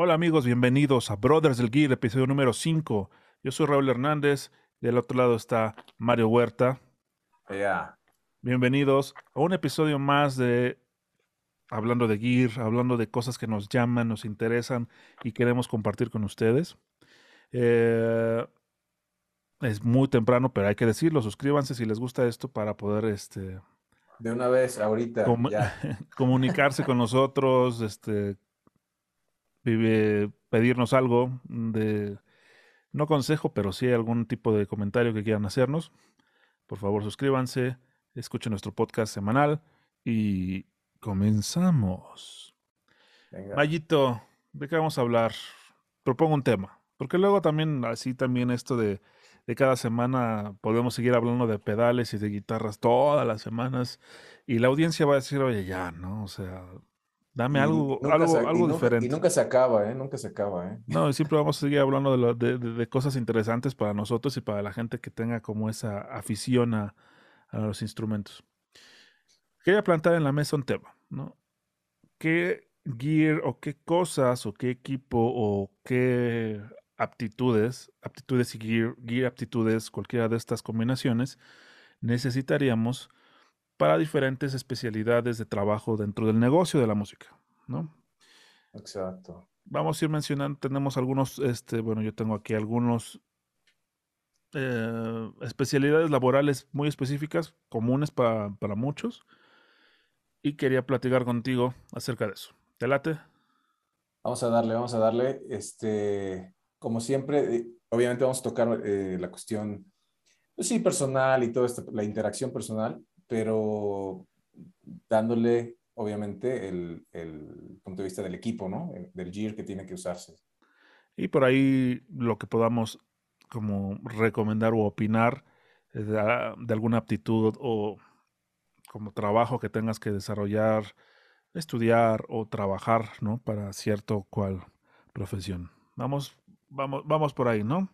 Hola amigos, bienvenidos a Brothers del Gear, episodio número 5. Yo soy Raúl Hernández, del otro lado está Mario Huerta. Ya. Bienvenidos a un episodio más de hablando de Gear, hablando de cosas que nos llaman, nos interesan y queremos compartir con ustedes. Eh, es muy temprano, pero hay que decirlo, suscríbanse si les gusta esto para poder este, De una vez, ahorita. ya. comunicarse con nosotros, este, vive- pedirnos algo de, no consejo, pero sí algún tipo de comentario que quieran hacernos. Por favor, suscríbanse, escuchen nuestro podcast semanal y comenzamos. Venga. Mayito, ¿de qué vamos a hablar? Propongo un tema, porque luego también, así también esto de, de cada semana podemos seguir hablando de pedales y de guitarras todas las semanas y la audiencia va a decir, oye, ya, ¿no? O sea, dame algo, algo, se- diferente. Y nunca se acaba, ¿eh? Nunca se acaba, ¿eh? No, y siempre vamos a seguir hablando de, lo- de- de- de cosas interesantes para nosotros y para la gente que tenga como esa afición a, a los instrumentos. Quería plantar en la mesa un tema, ¿no? ¿Qué gear o qué cosas o qué equipo o qué aptitudes, aptitudes y gear, gear aptitudes, cualquiera de estas combinaciones, necesitaríamos para diferentes especialidades de trabajo dentro del negocio de la música, ¿no? Exacto. Vamos a ir mencionando, tenemos algunos, este, bueno, yo tengo aquí algunos eh, especialidades laborales muy específicas, comunes para, para muchos, y quería platicar contigo acerca de eso. ¿Te late? Vamos a darle, vamos a darle. Este, como siempre, eh, obviamente vamos a tocar eh, la cuestión, pues sí, personal y todo esto, la interacción personal, pero dándole, obviamente, el, el punto de vista del equipo, ¿no? El- del gear que tiene que usarse. Y por ahí lo que podamos como recomendar o opinar eh, de, a- de alguna aptitud o como trabajo que tengas que desarrollar, estudiar o trabajar, ¿no? Para cierto cual profesión. Vamos, vamos, vamos por ahí, ¿no?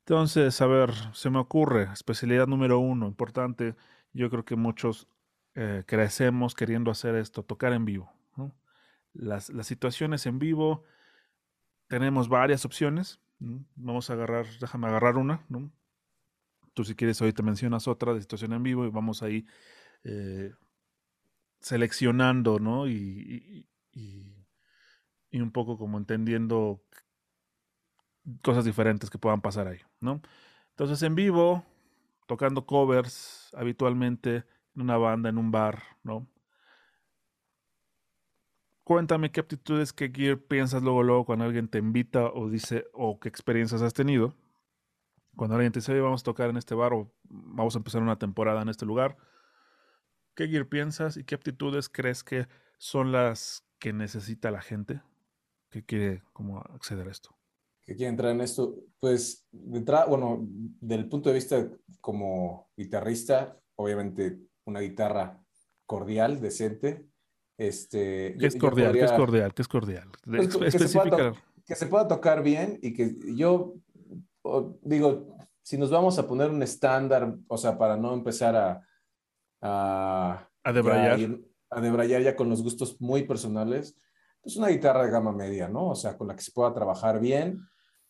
Entonces, a ver, se me ocurre, especialidad número uno, importante, yo creo que muchos eh, crecemos queriendo hacer esto, tocar en vivo. Las, las situaciones en vivo, tenemos varias opciones. Vamos a agarrar, déjame agarrar una, ¿no? Tú si quieres ahorita mencionas otra de situación en vivo y vamos ahí eh, seleccionando, ¿no? Y- y- y un poco como entendiendo cosas diferentes que puedan pasar ahí, ¿no? Entonces en vivo, tocando covers habitualmente en una banda, en un bar, ¿no? Cuéntame qué aptitudes, qué gear piensas luego, luego cuando alguien te invita o dice, o qué experiencias has tenido. Cuando alguien te dice, "Oye, vamos a tocar en este bar o vamos a empezar una temporada en este lugar. ¿Qué gear piensas y qué aptitudes crees que son las que necesita la gente que quiere como acceder a esto? Que quiere entrar en esto, pues de entrada, bueno, del punto de vista como guitarrista, obviamente una guitarra cordial, decente. Este, ¿Qué yo- es cordial? ¿Qué es podría- cordial? ¿Qué es cordial? Pues, que se pueda que se tocar bien y que yo digo, si nos vamos a poner un estándar, o sea, para no empezar a, a, A debrayar. ya a debrayar ya con los gustos muy personales, pues una guitarra de gama media, ¿no? O sea, con la que se pueda trabajar bien.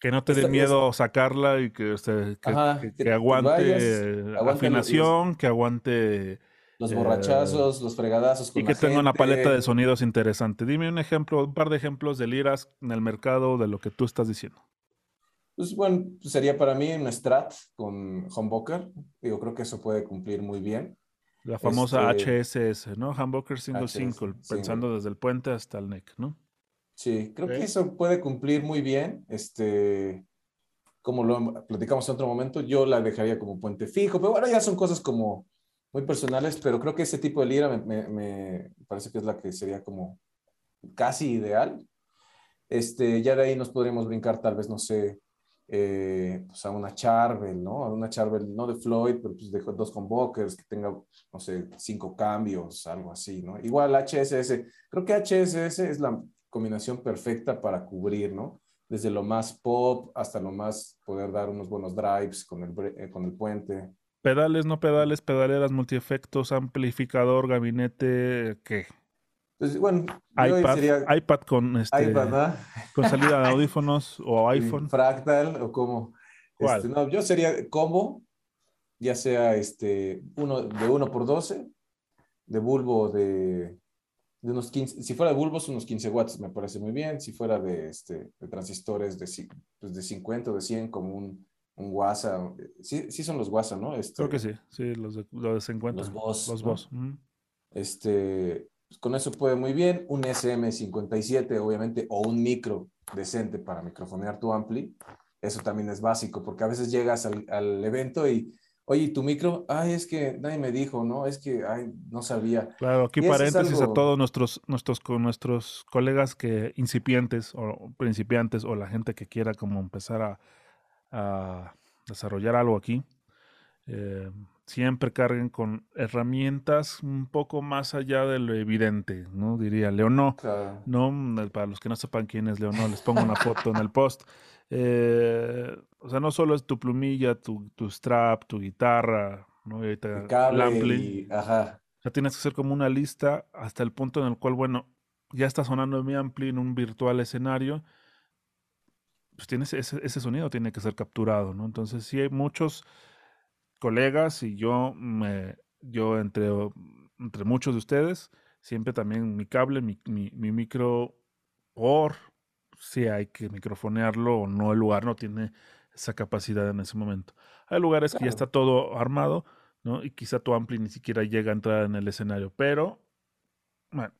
Que no te dé miedo sacarla y que, este, que, Ajá, que- que que te aguante vayas, eh, los- afinación, que aguante Los Eh, borrachazos, los fregadazos con y que tenga una paleta de sonidos interesante. Dime un ejemplo, un par de ejemplos de liras en el mercado de lo que tú estás diciendo. Pues bueno, sería para mí un Strat con humbucker. Digo, creo que eso puede cumplir muy bien. La famosa Este- HSS, ¿no? Humbucker Single HS, Single, single. pensando desde el puente hasta el neck, ¿no? Sí, creo que eso puede cumplir muy bien. Este, como lo platicamos en otro momento, yo la dejaría como puente fijo, pero bueno, ya son cosas como muy personales, pero creo que ese tipo de lira me, me- me parece que es la que sería como casi ideal. Este, ya de ahí nos podríamos brincar tal vez, no sé, eh, pues a una Charvel, ¿no? A una Charvel, no de Floyd, pero pues de dos convokers, que tenga, no sé, cinco cambios, algo así, ¿no? Igual HSS, creo que HSS es la combinación perfecta para cubrir, ¿no? desde lo más pop hasta lo más poder dar unos buenos drives con el, eh, con el puente. Pedales, no pedales, pedaleras, multiefectos, amplificador, gabinete, ¿qué? Pues, bueno, iPad, iPad con este, con salida de audífonos o iPhone. Fractal o como. Este, no, yo sería combo, ya sea este uno de 1 por 12, de bulbo de, de, unos 15, si fuera de bulbos unos 15 watts me parece muy bien, si fuera de, este, de transistores de, pues de 50 o de 100 como un, un WASA, sí, sí son los WASA, ¿no? Este, Creo que sí, sí, los de, los de 50. Los BOS. Los BOS. Este, pues, con eso puede muy bien. Un SM57, obviamente, o un micro decente para microfonear tu ampli. Eso también es básico, porque a veces llegas al, al evento y, oye, tu micro? Ay, es que nadie me dijo, ¿no? Es que, ay, no sabía. Claro, aquí paréntesis a todos nuestros, nuestros, nuestros colegas que incipientes o principiantes o la gente que quiera como empezar a, a desarrollar algo aquí. Eh, siempre carguen con herramientas un poco más allá de lo evidente, ¿no? Diría Leonó. ¿no? Mm, para los que no sepan quién es Leonó, les pongo una foto en el post. Eh, o sea, no solo es tu plumilla, tu, tu strap, tu guitarra, ¿no? Y ampli. ajá. O sea, tienes que hacer como una lista hasta el punto en el cual, bueno, ya está sonando mi ampli en un virtual escenario. Pues tienes ese, ese sonido tiene que ser capturado, ¿no? Entonces, sí hay muchos colegas y yo, me, yo entre, entre muchos de ustedes, siempre también mi cable, mi, mi, micro, por si hay que microfonearlo o no, el lugar no tiene esa capacidad en ese momento. Hay lugares que ya está todo armado, ¿no? Y quizá tu ampli ni siquiera llega a entrar en el escenario, pero, bueno,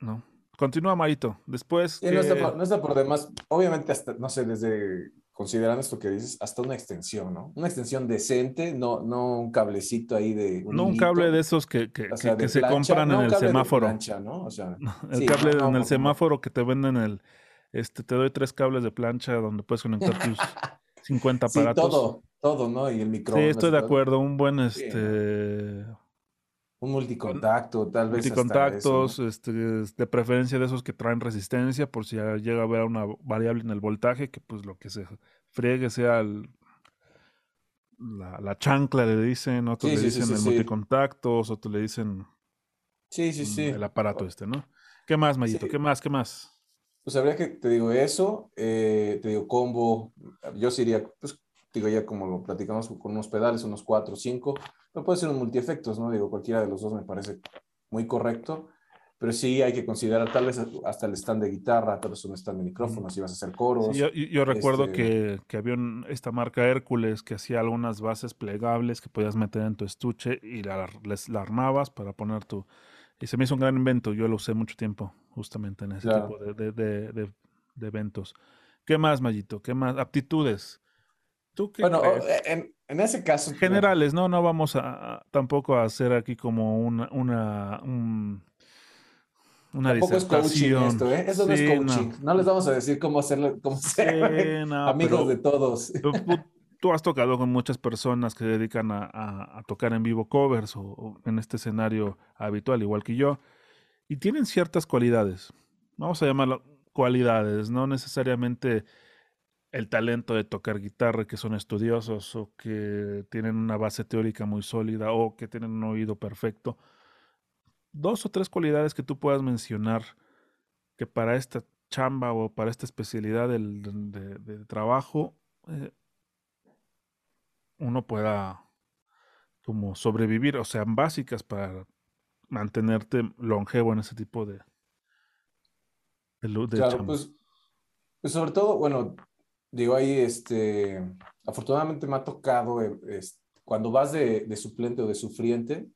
¿no? Continúa, Marito. Después. no, está no, está por, demás. Obviamente, hasta, no sé, desde considerando esto que dices, hasta una extensión, ¿no? Una extensión decente, no, no un cablecito ahí de... no un cable de esos que, que, que, se compran en el semáforo. Plancha, ¿no? o sea, el cable en el semáforo que te venden el... Este, te doy tres cables de plancha donde puedes conectar tus 50 aparatos. Sí, todo, todo, ¿no? Y el micrófono. Sí, estoy de acuerdo. Un buen, este... Un multicontacto, tal vez. Multicontactos, este, de preferencia de esos que traen resistencia, por si llega a haber una variable en el voltaje, que pues lo que se friegue sea la, chancla, le dicen, otros le dicen el multicontactos, otros le dicen sí, sí, sí. el aparato este, ¿no? ¿Qué más, Mayito? ¿Qué más? ¿Qué más? Pues habría que, te digo eso, eh, te digo combo, yo sería, pues digo ya como lo platicamos con unos pedales, unos cuatro o cinco, pero puede ser un multiefectos, ¿no? Digo, cualquiera de los dos me parece muy correcto, pero sí hay que considerar tal vez hasta el stand de guitarra, tal vez un stand de micrófonos, si vas a hacer coros. yo, recuerdo este que, que, había esta marca Hércules que hacía algunas bases plegables que podías meter en tu estuche y la, les, la armabas para poner tu... Y se me hizo un gran invento, yo lo usé mucho tiempo justamente en ese tipo de, de, de, eventos. ¿Qué más, Mayito? ¿Qué más? Aptitudes. ¿Tú qué bueno, en, en ese caso. Generales, no, no vamos a, tampoco a hacer aquí como una, una, una Tampoco es coaching esto, ¿eh? Eso no es coaching. No. les vamos a decir cómo hacerlo, cómo ser amigos de todos. Tú, has tocado con muchas personas que se dedican a, a, tocar en vivo covers o, en este escenario habitual, igual que yo, y tienen ciertas cualidades. Vamos a llamarlo cualidades, no necesariamente el talento de tocar guitarra, que son estudiosos o que tienen una base teórica muy sólida o que tienen un oído perfecto. Dos o tres cualidades que tú puedas mencionar que para esta chamba o para esta especialidad del, de, trabajo eh, uno pueda como sobrevivir, o sean básicas para mantenerte longevo en ese tipo de, de, claro, pues, pues sobre todo, bueno, digo ahí, este, afortunadamente me ha tocado, eh, cuando vas de, suplente o de sufriente,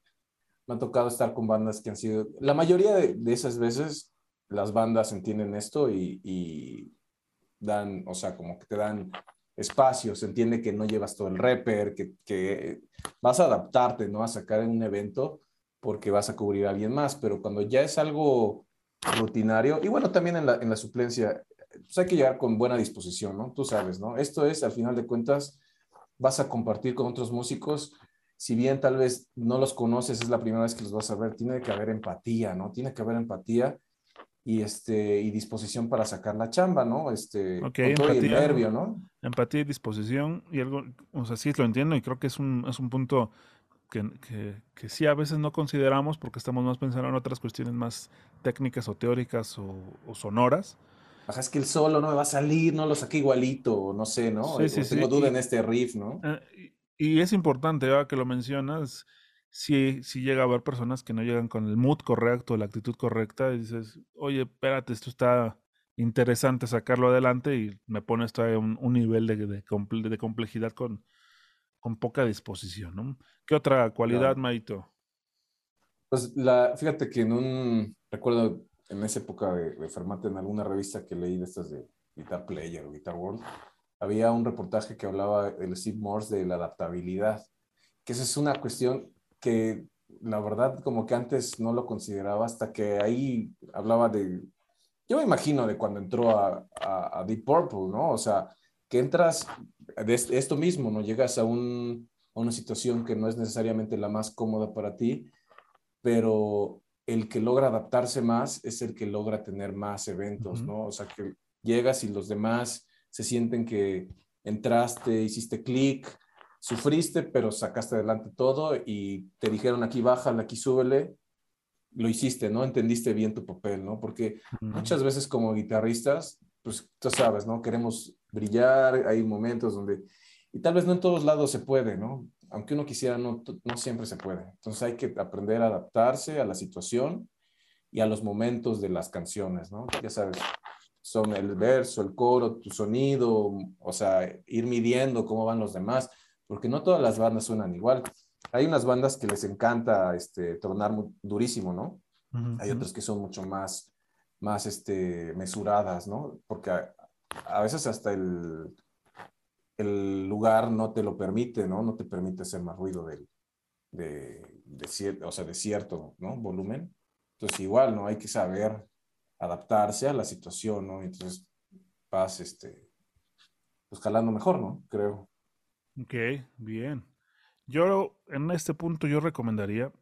me ha tocado estar con bandas que han sido, la mayoría de, esas veces las bandas entienden esto y, dan, o sea, como que te dan espacio, se entiende que no llevas todo el rapper, que, que vas a adaptarte, ¿no? A sacar en un evento porque vas a cubrir a alguien más, pero cuando ya es algo rutinario, y bueno, también en la, en la suplencia, pues hay que llegar con buena disposición, ¿no? Tú sabes, ¿no? Esto es, al final de cuentas, vas a compartir con otros músicos, si bien tal vez no los conoces, es la primera vez que los vas a ver, tiene que haber empatía, ¿no? Tiene que haber empatía y, este, y disposición para sacar la chamba, ¿no? Este, okay, con todo el nervio, ¿no? Empatía y disposición, y algo, o sea, sí lo entiendo y creo que es un, es un punto que, que, que, sí a veces no consideramos porque estamos más pensando en otras cuestiones más técnicas o teóricas o, o sonoras. Ajá, es que el solo no me va a salir, no lo saqué igualito, no sé, ¿no? Sí, sí, tengo duda en este riff, ¿no? Eh, y, y, es importante, ahora que lo mencionas, si, si llega a haber personas que no llegan con el mood correcto, la actitud correcta, y dices, oye, espérate, esto está interesante sacarlo adelante y me pone esto a un, un nivel de, de, de, complejidad con, con poca disposición, ¿no? ¿Qué otra cualidad, claro. Maito? Pues la, fíjate que en un, recuerdo en esa época de, de Fermate, en alguna revista que leí de estas de Guitar Player o Guitar World, había un reportaje que hablaba el Steve Morse de la adaptabilidad, que esa es una cuestión que la verdad como que antes no lo consideraba hasta que ahí hablaba de, yo me imagino de cuando entró a, a, a Deep Purple, ¿no? O sea, que entras de esto mismo, ¿no? Llegas a, un, a una situación que no es necesariamente la más cómoda para ti, pero el que logra adaptarse más es el que logra tener más eventos, uh -huh. ¿no? O sea, que llegas y los demás se sienten que entraste, hiciste clic, sufriste, pero sacaste adelante todo y te dijeron aquí bájale, aquí súbele, lo hiciste, ¿no? Entendiste bien tu papel, ¿no? Porque uh -huh. muchas veces como guitarristas, pues tú sabes, ¿no? Queremos brillar, hay momentos donde, y tal vez no en todos lados se puede, ¿no? Aunque uno quisiera, no, no siempre se puede. Entonces hay que aprender a adaptarse a la situación y a los momentos de las canciones, ¿no? Ya sabes, son el verso, el coro, tu sonido, o sea, ir midiendo cómo van los demás porque no todas las bandas suenan igual. Hay unas bandas que les encanta este, tornar muy, durísimo, ¿no? Uh -huh. Hay otras que son mucho más, más este, mesuradas, ¿no? Porque a, veces hasta el, el lugar no te lo permite, ¿no? No te permite hacer más ruido de, de, cierto, o sea, de cierto, ¿no? Volumen. Entonces, igual, ¿no? Hay que saber adaptarse a la situación, ¿no? Entonces, vas, este, pues jalando mejor, ¿no? Creo. Ok, bien. Yo en este punto yo recomendaría,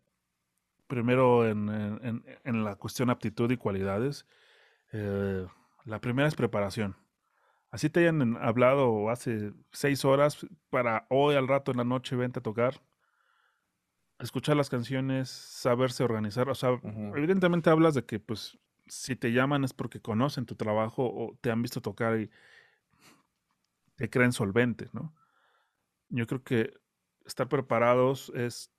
primero en, en, en la cuestión aptitud y cualidades, eh, la primera es preparación. Así te hayan hablado hace seis horas para hoy al rato en la noche vente a tocar, escuchar las canciones, saberse organizar. O sea, uh -huh. evidentemente hablas de que pues si te llaman es porque conocen tu trabajo o te han visto tocar y te creen solvente, ¿no? yo creo que estar preparados es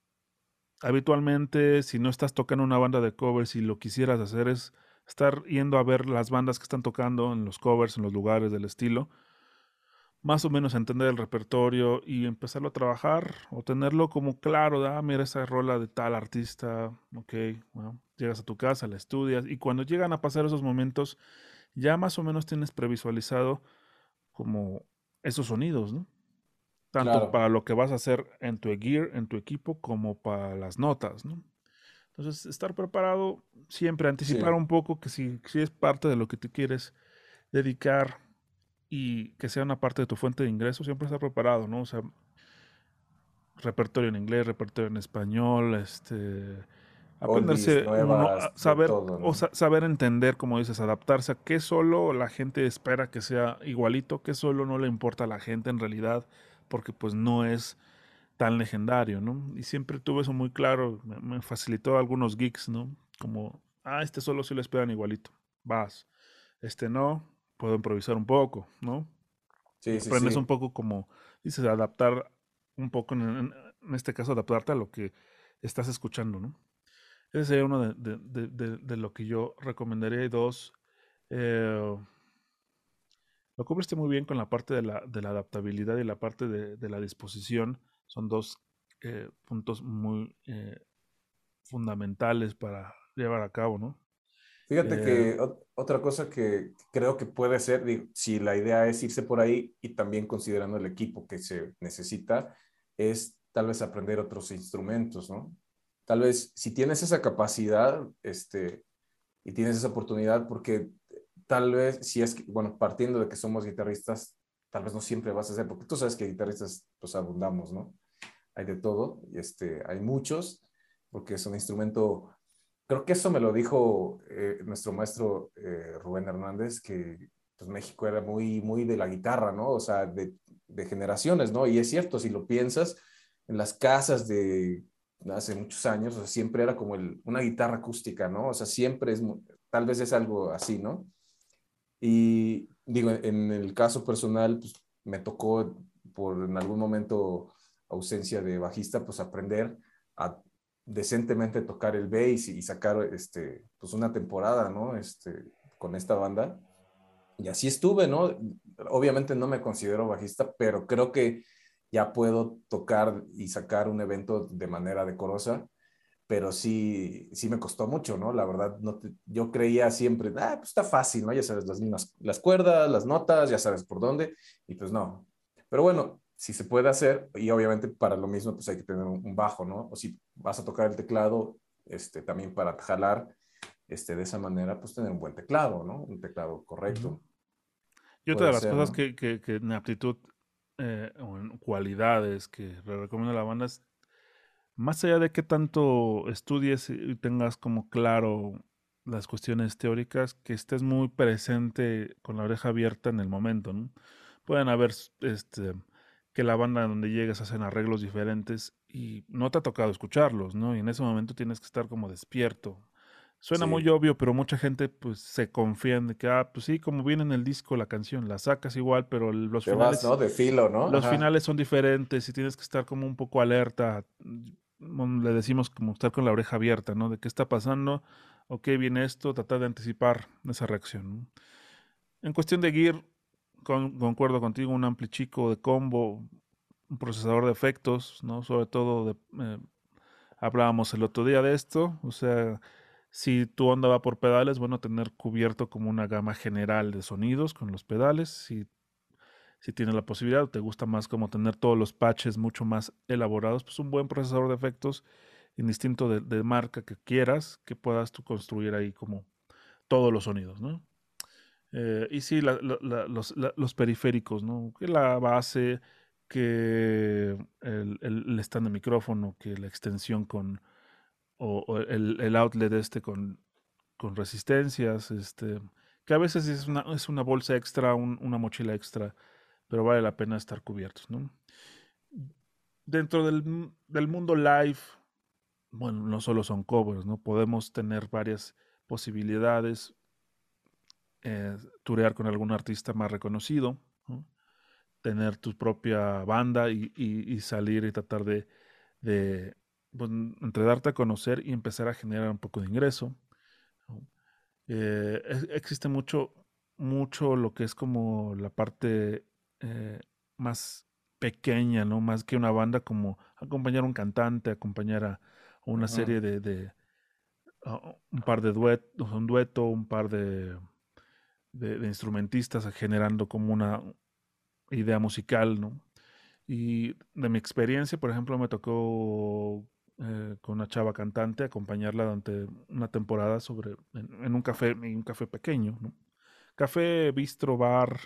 habitualmente, si no estás tocando una banda de covers y lo quisieras hacer es estar yendo a ver las bandas que están tocando en los covers, en los lugares del estilo, más o menos entender el repertorio y empezarlo a trabajar o tenerlo como claro, de, ah, mira esa rola de tal artista, ok, llegas a tu casa, la estudias y cuando llegan a pasar esos momentos ya más o menos tienes previsualizado como esos sonidos, ¿no? Tanto claro. para lo que vas a hacer en tu gear, en tu equipo, como para las notas, ¿no? Entonces, estar preparado, siempre anticipar sí. un poco que si, si, es parte de lo que te quieres dedicar y que sea una parte de tu fuente de ingresos, siempre estar preparado, ¿no? O sea, repertorio en inglés, repertorio en español, este aprenderse nuevas, uno, saber todo, ¿no? o sa saber entender como dices adaptarse a qué solo la gente espera que sea igualito qué solo no le importa a la gente en realidad porque pues no es tan legendario, ¿no? Y siempre tuve eso muy claro, me, me facilitó algunos geeks, ¿no? Como, ah, este solo si lo esperan igualito, vas. Este no, puedo improvisar un poco, ¿no? Sí, sí, Aprendes sí. un poco como, dices, adaptar un poco, en, en, este caso, adaptarte a lo que estás escuchando, ¿no? Ese sería uno de, de, de, de, de lo que yo recomendaría. Y dos, eh, lo cubriste muy bien con la parte de la, de la adaptabilidad y la parte de, de la disposición. Son dos eh, puntos muy eh, fundamentales para llevar a cabo, ¿no? Fíjate eh, que otra cosa que creo que puede ser, digo, si la idea es irse por ahí y también considerando el equipo que se necesita, es tal vez aprender otros instrumentos, ¿no? Tal vez si tienes esa capacidad este, y tienes esa oportunidad, porque tal vez, si es que, bueno, partiendo de que somos guitarristas, tal vez no siempre vas a ser, porque tú sabes que guitarristas pues abundamos, ¿no? Hay de todo, y este, hay muchos, porque es un instrumento creo que eso me lo dijo eh, nuestro maestro eh, Rubén Hernández, que pues, México era muy, muy de la guitarra, ¿no? O sea, de, de generaciones, ¿no? Y es cierto, si lo piensas, en las casas de hace muchos años, o sea, siempre era como el, una guitarra acústica, ¿no? O sea, siempre es, tal vez es algo así, ¿no? Y digo, en el caso personal, pues me tocó por en algún momento ausencia de bajista, pues aprender a decentemente tocar el bass y sacar este, pues una temporada, ¿no? Este, con esta banda. Y así estuve, ¿no? Obviamente no me considero bajista, pero creo que ya puedo tocar y sacar un evento de manera decorosa, pero sí, sí me costó mucho, ¿no? La verdad, no yo creía siempre, ah, pues está fácil, ¿no? Ya sabes las mismas, las cuerdas, las notas, ya sabes por dónde, y pues no. Pero bueno, si se puede hacer, y obviamente para lo mismo, pues hay que tener un, bajo, ¿no? O si vas a tocar el teclado, este, también para jalar, este, de esa manera, pues tener un buen teclado, ¿no? Un teclado correcto. Y otra de las cosas que, que, que, en aptitud eh, o en cualidades que le recomiendo a la banda es, más allá de que tanto estudies y tengas como claro las cuestiones teóricas, que estés muy presente con la oreja abierta en el momento, ¿no? Pueden haber este, que la banda donde llegues hacen arreglos diferentes y no te ha tocado escucharlos, ¿no? Y en ese momento tienes que estar como despierto. Suena muy obvio, pero mucha gente pues se confía en que, ah, pues sí, como viene en el disco la canción, la sacas igual, pero los finales... ¿no? De filo, ¿no? Los finales son diferentes y tienes que estar como un poco alerta. Le decimos como estar con la oreja abierta, ¿no? De qué está pasando, ok, viene esto, tratar de anticipar esa reacción. En cuestión de gear, concuerdo contigo, un ampli chico de combo, un procesador de efectos, ¿no? Sobre todo, eh, hablábamos el otro día de esto, o sea, si tu onda va por pedales, bueno, tener cubierto como una gama general de sonidos con los pedales, si, si tienes la posibilidad, te gusta más como tener todos los patches mucho más elaborados, pues un buen procesador de efectos, indistinto de, marca que quieras, que puedas tú construir ahí como todos los sonidos, ¿no? Eh, y sí, los, periféricos, ¿no? Que la base, que el, stand de micrófono, que la extensión con, o, el, outlet este con, con, resistencias, este, que a veces es una, es una bolsa extra, una mochila extra, pero vale la pena estar cubiertos, ¿no? Dentro del, del mundo live, bueno, no solo son covers, ¿no? Podemos tener varias posibilidades eh, turear con algún artista más reconocido, tener tu propia banda y, salir y tratar de, de pues, entre darte a conocer y empezar a generar un poco de ingreso. Eh, existe mucho, mucho lo que es como la parte eh, más pequeña, ¿no? Más que una banda, como acompañar a un cantante, acompañar a, una serie de, de un par de duetos, un dueto, un par de de, instrumentistas generando como una idea musical, ¿no? Y de mi experiencia, por ejemplo, me tocó eh, con una chava cantante acompañarla durante una temporada sobre en, un café, un café pequeño, ¿no? Café, bistro, bar,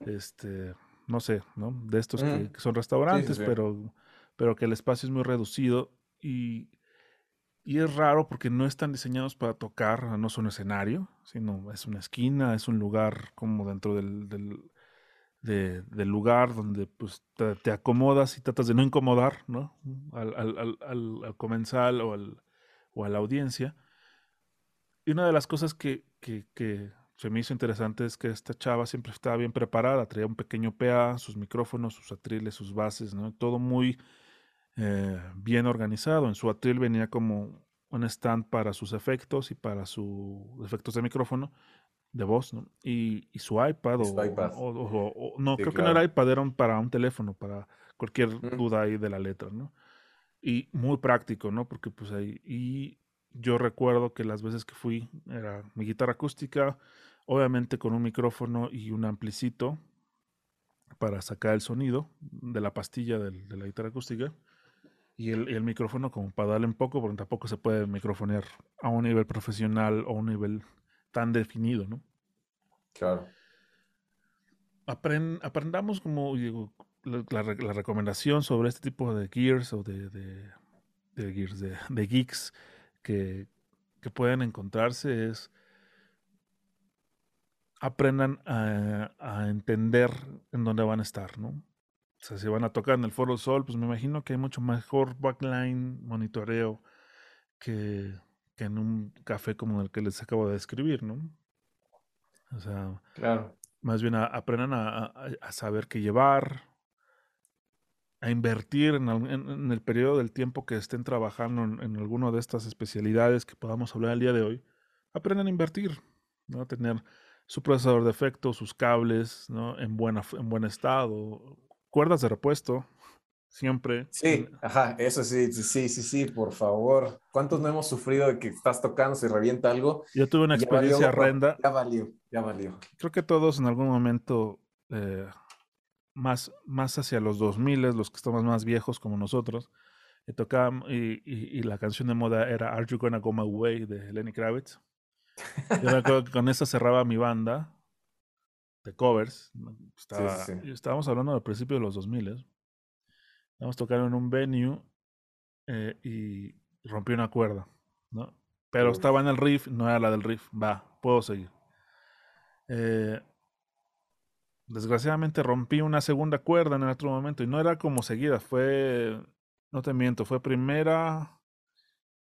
este, no sé, ¿no? De estos que, son restaurantes, pero pero que el espacio es muy reducido y y es raro porque no están diseñados para tocar, no son escenario, sino es una esquina, es un lugar como dentro del, del, lugar donde pues, te, acomodas y tratas de no incomodar ¿no? Al, al, al, comensal o, o, a la audiencia. Y una de las cosas que, que, que, se me hizo interesante es que esta chava siempre estaba bien preparada, traía un pequeño PA, sus micrófonos, sus atriles, sus bases, ¿no? todo muy eh, bien organizado. En su atril venía como un stand para sus efectos y para sus efectos de micrófono, de voz, ¿no? Y, su iPad, o, no, creo que no era iPad, era para un teléfono, para cualquier mm. duda ahí de la letra, ¿no? Y muy práctico, ¿no? Porque pues ahí, y yo recuerdo que las veces que fui, era mi guitarra acústica, obviamente con un micrófono y un amplicito para sacar el sonido de la pastilla de la guitarra acústica y el, micrófono como para darle un poco, porque tampoco se puede microfonear a un nivel profesional o un nivel tan definido, ¿no? Claro. aprendamos como digo, la, recomendación sobre este tipo de gears o de, de, gears, de, geeks que, que pueden encontrarse es aprendan a, entender en dónde van a estar, ¿no? O sea, si van a tocar en el Foro Sol, pues me imagino que hay mucho mejor backline, monitoreo, que, en un café como el que les acabo de describir, ¿no? O sea, claro. más bien aprendan a, saber qué llevar, a invertir en, el periodo del tiempo que estén trabajando en, en alguna de estas especialidades que podamos hablar el día de hoy. Aprendan a invertir, ¿no? Tener su procesador de efecto, sus cables, ¿no? En, buena, en buen estado, cuerdas de repuesto, siempre. Sí, ajá, eso sí, sí, sí, sí, por favor. ¿Cuántos no hemos sufrido de que estás tocando, se revienta algo? Yo tuve una experiencia horrenda. Ya valió, ya valió. Creo que todos en algún momento, eh, más, más hacia los 2000, los que estamos más viejos como nosotros, y, tocábamos, y, y, la canción de moda era Are You Gonna Go My Way de Lenny Kravitz. Yo recuerdo que con eso cerraba mi banda de covers. Estábamos hablando del principio de los 2000. ¿eh? Estábamos tocando en un venue eh, y rompí una cuerda, ¿no? Pero estaba en el riff, no era la del riff. Va, puedo seguir. Eh, desgraciadamente rompí una segunda cuerda en otro momento y no era como seguida, fue, no te miento, fue primera,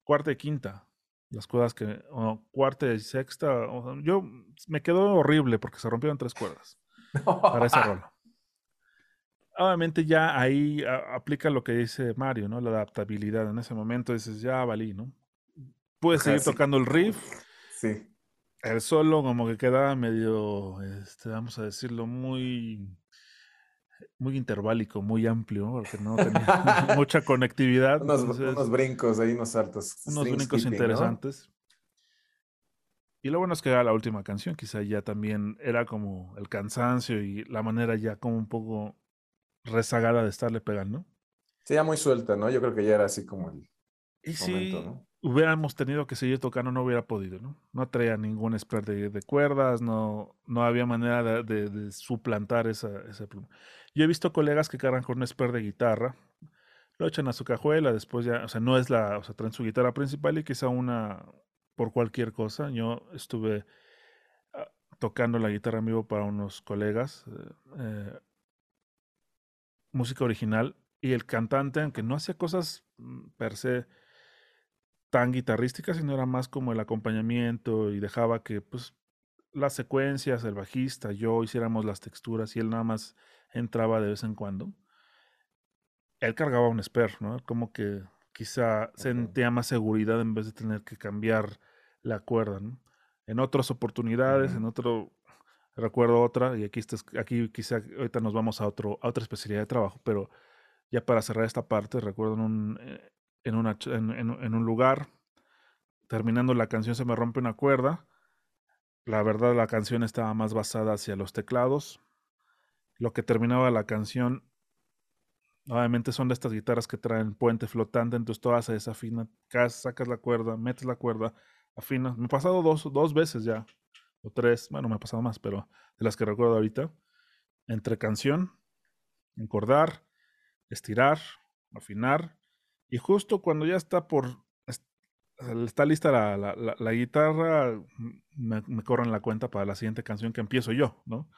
cuarta y quinta las cuerdas que, o cuarta y sexta, yo me quedó horrible porque se rompieron tres cuerdas para esa rola. Obviamente ya ahí aplica lo que dice Mario, ¿no? La adaptabilidad. En ese momento dices, ya valí, ¿no? Puedes seguir tocando el riff. Sí. El solo como que quedaba medio, este, vamos a decirlo, muy muy interválico, muy amplio, porque no tenía mucha conectividad. Unos, brincos ahí, unos saltos. Unos brincos interesantes. Y lo bueno es que era la última canción, quizá ya también era como el cansancio y la manera ya como un poco rezagada de estarle pegando. Sí, ya muy suelta, ¿no? Yo creo que ya era así como el y si hubiéramos tenido que seguir tocando, no hubiera podido, ¿no? No traía ningún spread de, cuerdas, no, no había manera de, suplantar esa, ese yo he visto colegas que cargan con un esper de guitarra, lo echan a su cajuela, después ya, o sea, no es la, o sea, traen su guitarra principal y quizá una por cualquier cosa. Yo estuve ah, tocando la guitarra en vivo para unos colegas, eh, eh, música original, y el cantante, aunque no hacía cosas mm, per se tan guitarrísticas, sino era más como el acompañamiento y dejaba que, pues, las secuencias, el bajista, yo hiciéramos las texturas y él nada más entraba de vez en cuando. Él cargaba un spare, ¿no? Como que quizá sentía más seguridad en vez de tener que cambiar la cuerda, ¿no? En otras oportunidades, en otro, recuerdo otra, y aquí, aquí quizá ahorita nos vamos a, otro, a otra especialidad de trabajo, pero ya para cerrar esta parte, recuerdo en un, eh, en, en un lugar, terminando la canción se me rompe una cuerda, la verdad la canción estaba más basada hacia los teclados, lo que terminaba la canción, obviamente son de estas guitarras que traen puente flotante, entonces todas se desafinan, sacas la cuerda, metes la cuerda, afinas. Me ha pasado dos, dos veces ya, o tres, bueno, me ha pasado más, pero de las que recuerdo ahorita, entre canción, encordar, estirar, afinar, y justo cuando ya está por, está lista la, la, guitarra, me, me corren la cuenta para la siguiente canción que empiezo yo, ¿no?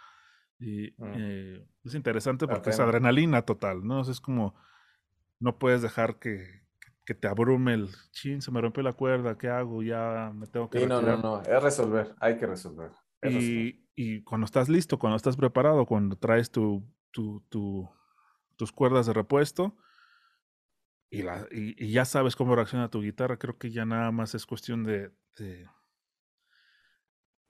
Y mm. eh, es interesante porque es adrenalina total, ¿no? es como, no puedes dejar que, que, te abrume el chin, se me rompió la cuerda, ¿qué hago? Ya me tengo que. Sí, no, no, no, es resolver, hay que resolver. Y, y, cuando estás listo, cuando estás preparado, cuando traes tu, tu, tu tus cuerdas de repuesto y, la, y, ya sabes cómo reacciona tu guitarra, creo que ya nada más es cuestión de, de,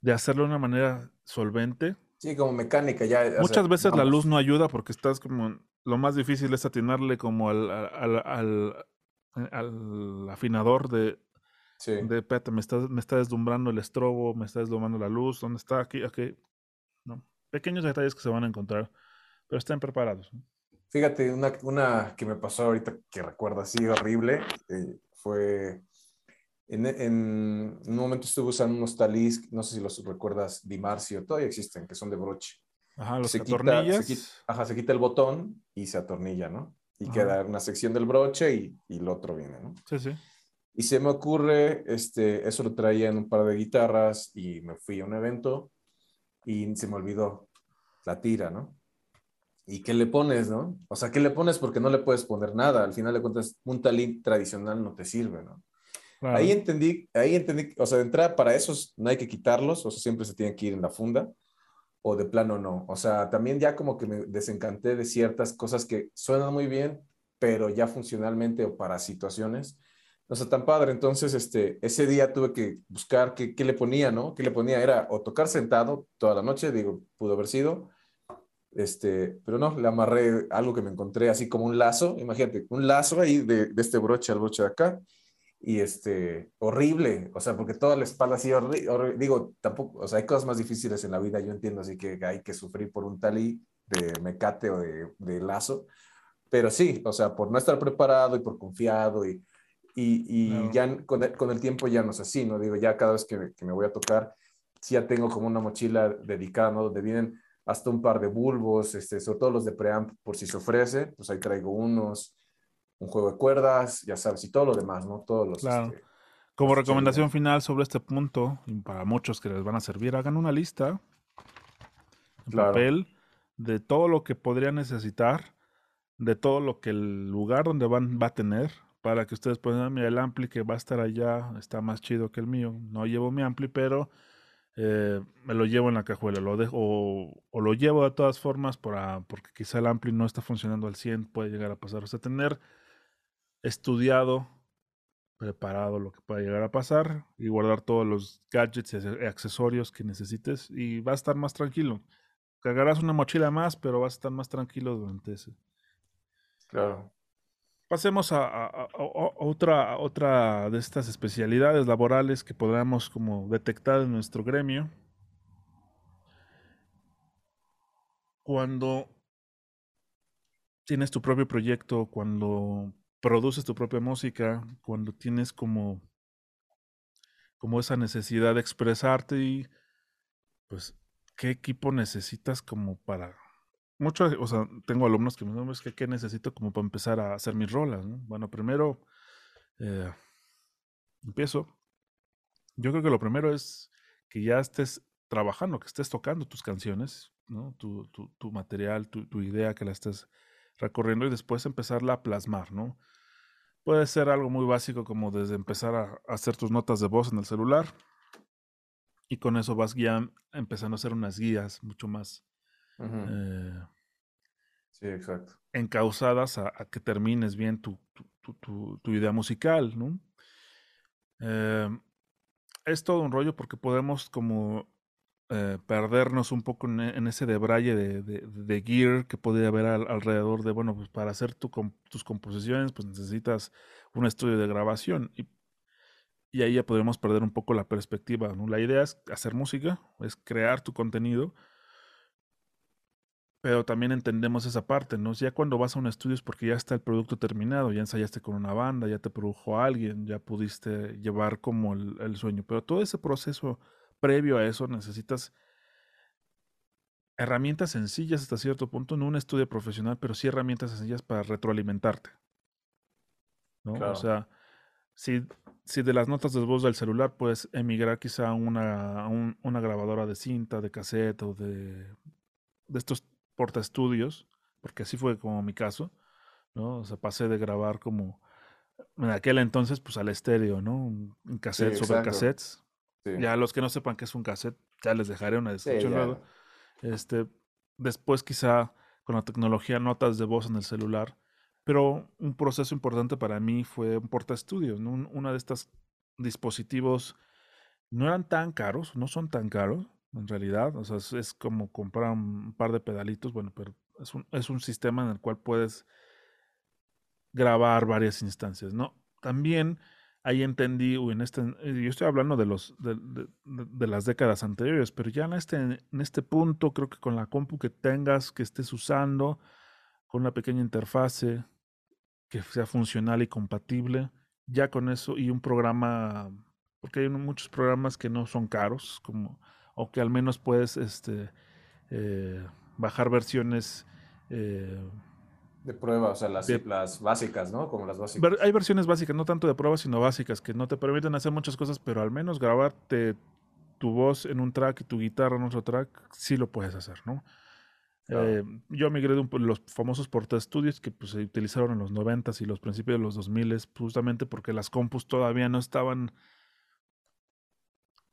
de hacerlo de una manera solvente Sí, como mecánica ya. Muchas veces la luz no ayuda porque estás como. Lo más difícil es atinarle como al, al, al, al afinador de. Sí. De, espérate, me está, me está deslumbrando el estrobo, me está deslumbrando la luz, ¿dónde está? Aquí, aquí. ¿no? Pequeños detalles que se van a encontrar, pero estén preparados. Fíjate, una, una que me pasó ahorita que recuerdo así horrible, eh, fue en, en, un momento estuve usando unos talís, no sé si los recuerdas, Dimarcio, todavía existen, que son de broche. Ajá, los se quita, se quita, ajá, se quita el botón y se atornilla, ¿no? Y queda una sección del broche y, y el otro viene, ¿no? Sí, sí. Y se me ocurre, este, eso lo traía en un par de guitarras y me fui a un evento y se me olvidó la tira, ¿no? ¿Y qué le pones, no? O sea, ¿qué le pones? Porque no le puedes poner nada. Al final de cuentas, un talín tradicional no te sirve, ¿no? Ahí entendí, ahí entendí, o sea, de entrada para esos no hay que quitarlos, o sea, siempre se tienen que ir en la funda, o de plano no. O sea, también ya como que me desencanté de ciertas cosas que suenan muy bien, pero ya funcionalmente o para situaciones, no está tan padre. Entonces, este, ese día tuve que buscar qué, qué le ponía, ¿no? ¿Qué le ponía? Era o tocar sentado toda la noche, digo, pudo haber sido, este, pero no, le amarré algo que me encontré así como un lazo, imagínate, un lazo ahí de, de este broche al broche de acá, y este, horrible, o sea, porque toda la espalda así, horrible, digo, tampoco, o sea, hay cosas más difíciles en la vida, yo entiendo, así que hay que sufrir por un talí de mecate o de, de lazo, pero sí, o sea, por no estar preparado y por confiado y, y, y ya con el, con el, tiempo ya no es así, ¿no? Digo, ya cada vez que, que me voy a tocar, sí ya tengo como una mochila dedicada, ¿no? Donde vienen hasta un par de bulbos, este, sobre todo los de preamp, por si se ofrece, pues ahí traigo unos, un juego de cuerdas, ya sabes, y todo lo demás, ¿no? Todos los... Claro. Este, Como recomendación final sobre este punto, y para muchos que les van a servir, hagan una lista en papel de todo lo que podrían necesitar, de todo lo que el lugar donde van va a tener, para que ustedes puedan, mira, el ampli que va a estar allá está más chido que el mío. No llevo mi ampli, pero eh, me lo llevo en la cajuela, lo dejo, o, lo llevo de todas formas para, porque quizá el ampli no está funcionando al 100, puede llegar a pasar. O sea, tener estudiado, preparado lo que pueda llegar a pasar y guardar todos los gadgets y accesorios que necesites y va a estar más tranquilo. Cargarás una mochila más, pero vas a estar más tranquilo durante ese. Claro. Pasemos a, otra, otra de estas especialidades laborales que podamos como detectar en nuestro gremio. Cuando tienes tu propio proyecto, cuando produces tu propia música, cuando tienes como, como esa necesidad de expresarte y pues qué equipo necesitas como para mucho, o sea, tengo alumnos que me dicen, es que qué necesito como para empezar a hacer mis rolas, ¿no? Bueno, primero eh, empiezo. Yo creo que lo primero es que ya estés trabajando, que estés tocando tus canciones, ¿no? Tu, tu, material, tu, tu, idea, que la estés recorriendo y después empezarla a plasmar, ¿no? Puede ser algo muy básico como desde empezar a, hacer tus notas de voz en el celular y con eso vas ya empezando a hacer unas guías mucho más eh, sí, exacto. Encausadas a, que termines bien tu, tu, idea musical, ¿no? Em, es todo un rollo porque podemos como eh, perdernos un poco en, ese debraye de, de, gear que puede haber alrededor de, bueno, pues para hacer tu, tus composiciones, pues necesitas un estudio de grabación y, y ahí ya podemos perder un poco la perspectiva, ¿no? La idea es hacer música, es crear tu contenido, pero también entendemos esa parte, ¿no? Ya cuando vas a un estudio es porque ya está el producto terminado, ya ensayaste con una banda, ya te produjo alguien, ya pudiste llevar como el, sueño. Pero todo ese proceso previo a eso necesitas herramientas sencillas hasta cierto punto, no un estudio profesional, pero sí herramientas sencillas para retroalimentarte. ¿no? O sea, si, si, de las notas de voz del celular puedes emigrar quizá a una, una grabadora de cinta, de cassette o de, de estos porta estudios, porque así fue como mi caso, ¿no? O sea, pasé de grabar como en aquel entonces, pues al estéreo, ¿no? Un cassette sobre cassettes. Ya los que no sepan qué es un cassette, ya les dejaré una descripción luego. Este, después quizá con la tecnología notas de voz en el celular, pero un proceso importante para mí fue un porta estudios, ¿no? Una de estos dispositivos no eran tan caros, no son tan caros, en realidad. O sea, es, como comprar un par de pedalitos, bueno, pero es un, es un sistema en el cual puedes grabar varias instancias, ¿no? También ahí entendí, uy, en este, eh, yo estoy hablando de los de, de, las décadas anteriores, pero ya en este, en este punto, creo que con la compu que tengas, que estés usando, con una pequeña interfase que sea funcional y compatible, ya con eso, y un programa, porque hay muchos programas que no son caros, como o que al menos puedes este, eh, bajar versiones eh, De prueba, o sea, las, las básicas, ¿no? Como las básicas. Hay versiones básicas, no tanto de prueba, sino básicas, que no te permiten hacer muchas cosas, pero al menos grabarte tu voz en un track y tu guitarra en otro track, sí lo puedes hacer, ¿no? Eh, yo migré de los famosos Porta Studios que pues, se utilizaron en los 90 y los principios de los 2000 justamente porque las compus todavía no estaban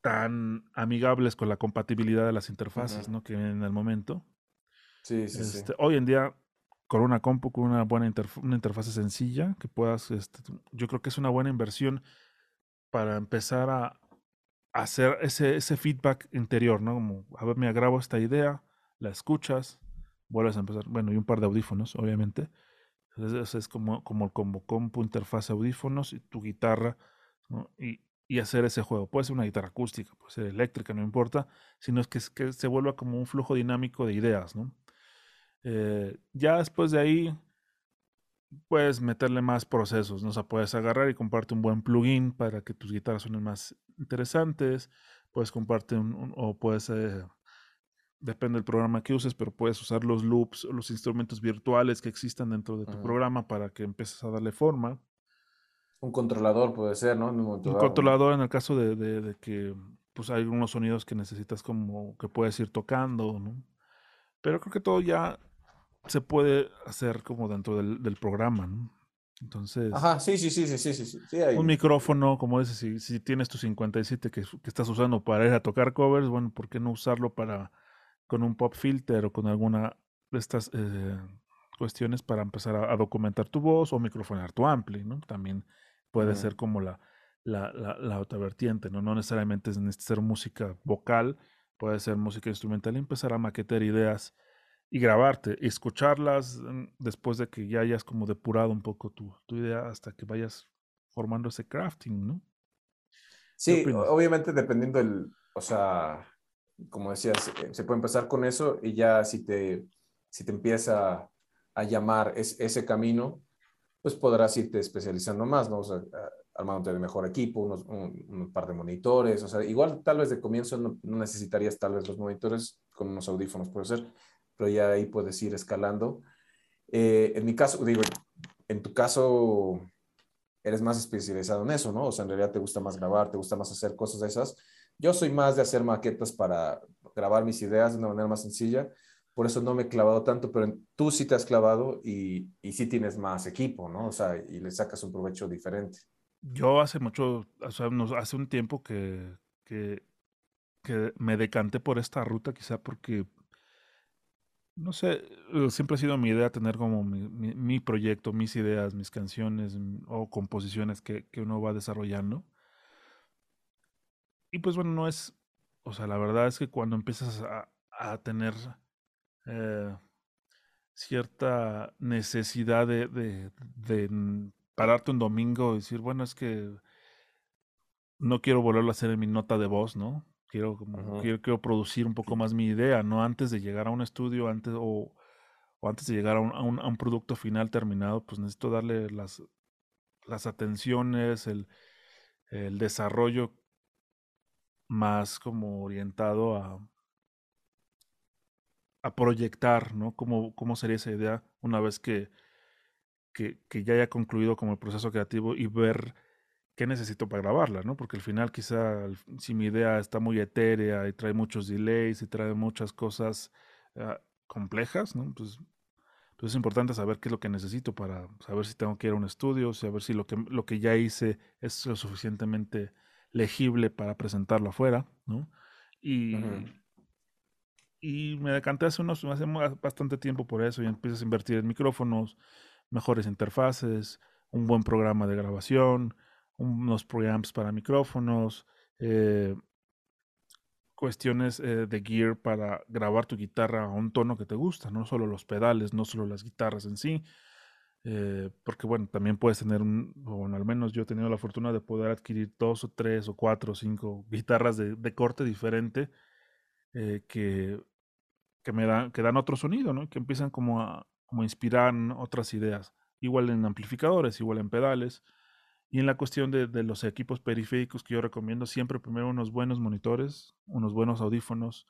tan amigables con la compatibilidad de las interfaces, ¿no? Que en el momento. Sí, sí, sí. Este, hoy en día, con una compu, con una buena una interfase sencilla, que puedas, este, yo creo que es una buena inversión para empezar a hacer ese, ese feedback interior, ¿no? Como, a ver, me agravo esta idea, la escuchas, vuelves a empezar, bueno, y un par de audífonos, obviamente. Entonces, es como, como, como compu, interfase, audífonos y tu guitarra, ¿no? Y, y hacer ese juego. Puede ser una guitarra acústica, puede ser eléctrica, no importa, sino es que, que se vuelva como un flujo dinámico de ideas, ¿no? Eh, ya después de ahí, puedes meterle más procesos, ¿no? O sea, puedes agarrar y comparte un buen plugin para que tus guitarras suenen más interesantes, puedes compartir un, o puedes, eh, depende del programa que uses, pero puedes usar los loops o los instrumentos virtuales que existan dentro de tu programa para que empieces a darle forma. Un controlador puede ser, ¿no? un, controlador en el caso de, que pues hay algunos sonidos que necesitas como que puedes ir tocando, ¿no? Pero creo que todo ya se puede hacer como dentro del, programa, ¿no? Entonces. Ajá, sí, sí, sí, sí, sí, sí. sí Un micrófono, como dices, si, si tienes tu 57 que, que estás usando para ir a tocar covers, bueno, ¿por qué no usarlo para con un pop filter o con alguna de estas eh, cuestiones para empezar a, documentar tu voz o microfonear tu ampli, ¿no? También puede ser como la, la, la, otra vertiente, ¿no? No necesariamente es ser música vocal, puede ser música instrumental y empezar a maquetar ideas y grabarte, y escucharlas mm, después de que ya hayas como depurado un poco tu, tu idea hasta que vayas formando ese crafting, ¿no? Sí, obviamente dependiendo del, o sea, como decías, eh, se puede empezar con eso y ya si te, si te empieza a llamar ese camino, pues podrás irte especializando más, ¿no? O sea, armándote de mejor equipo, unos, un, par de monitores, o sea, igual tal vez de comienzo no, necesitarías tal vez los monitores, con unos audífonos puede ser, pero ya ahí puedes ir escalando. Eh, en mi caso, digo, en tu caso eres más especializado en eso, ¿no? O sea, en realidad te gusta más grabar, te gusta más hacer cosas de esas. Yo soy más de hacer maquetas para grabar mis ideas de una manera más sencilla por eso no me he clavado tanto, pero tú sí te has clavado y, y sí tienes más equipo, ¿no? O sea, y le sacas un provecho diferente. Yo hace mucho, o sea, hace un tiempo que, que, me decanté por esta ruta, quizá porque, no sé, eh, siempre ha sido mi idea tener como mi, mi, proyecto, mis ideas, mis canciones mm, o composiciones que, que uno va desarrollando. Y pues bueno, no es, o sea, la verdad es que cuando empiezas a, a tener eh, cierta necesidad de, de, pararte un domingo y decir, bueno, es que no quiero volverlo a hacer en mi nota de voz, ¿no? Quiero, quiero, quiero, producir un poco más mi idea, ¿no? Antes de llegar a un estudio, antes o, o antes de llegar a un, a, un, a un, producto final terminado, pues necesito darle las, las atenciones, el, el desarrollo más como orientado a, a proyectar, ¿no? ¿Cómo, ¿Cómo sería esa idea una vez que, que, que, ya haya concluido como el proceso creativo y ver qué necesito para grabarla, ¿no? Porque al final quizá si mi idea está muy etérea y trae muchos delays y trae muchas cosas uh, complejas, ¿no? Pues, pues, es importante saber qué es lo que necesito para saber si tengo que ir a un estudio, saber si lo que, lo que ya hice es lo suficientemente legible para presentarlo afuera, ¿no? Y, y me decanté hace, unos, hace bastante tiempo por eso y empiezas a invertir en micrófonos, mejores interfaces, un buen programa de grabación, unos preamps para micrófonos, eh, cuestiones eh, de gear para grabar tu guitarra a un tono que te gusta, no solo los pedales, no solo las guitarras en sí, eh, porque bueno, también puedes tener un, bueno, al menos yo he tenido la fortuna de poder adquirir dos o tres o cuatro o cinco guitarras de, de corte diferente que que me dan, que dan otro sonido, ¿no? Que empiezan como a, como inspirar otras ideas. Igual en amplificadores, igual en pedales. Y en la cuestión de, de, los equipos periféricos que yo recomiendo, siempre primero unos buenos monitores, unos buenos audífonos.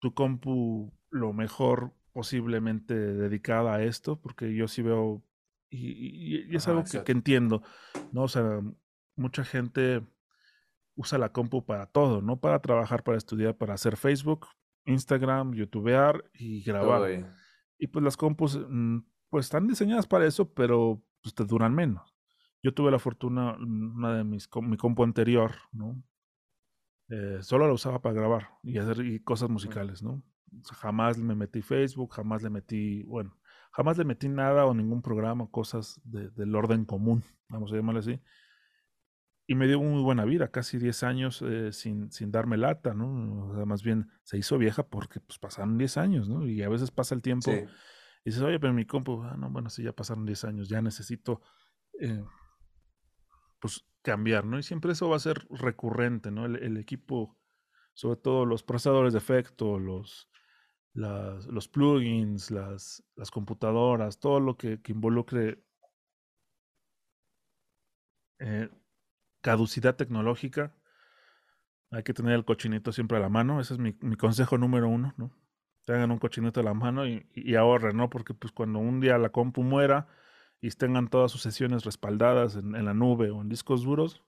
Tu compu, lo mejor posiblemente dedicada a esto, porque yo sí veo, y, es algo que, que, entiendo, ¿no? O sea, mucha gente usa la compu para todo, ¿no? Para trabajar, para estudiar, para hacer Facebook, Instagram, YouTubear y grabar. Y pues las compus, mm, pues están diseñadas para eso, pero pues te duran menos. Yo tuve la fortuna, mm, una de mis, mi compu anterior, ¿no? Eh, solo la usaba para grabar y hacer cosas musicales, ¿no? jamás me metí Facebook, jamás le metí, bueno, jamás le metí nada o ningún programa, cosas del orden común, vamos a llamarle así y me dio muy buena vida, casi 10 años eh, sin, sin, darme lata, ¿no? O sea, más bien se hizo vieja porque pues pasaron 10 años, ¿no? Y a veces pasa el tiempo y dices, oye, pero mi compu, ah, no, bueno, sí, ya pasaron 10 años, ya necesito, eh, pues, cambiar, ¿no? Y siempre eso va a ser recurrente, ¿no? El, equipo, sobre todo los procesadores de efecto, los, los plugins, las, las computadoras, todo lo que, que involucre... Eh, caducidad tecnológica. Hay que tener el cochinito siempre a la mano. Ese es mi, consejo número uno, ¿no? Tengan un cochinito a la mano y, ahorren, ¿no? Porque pues cuando un día la compu muera y tengan todas sus sesiones respaldadas en, la nube o en discos duros,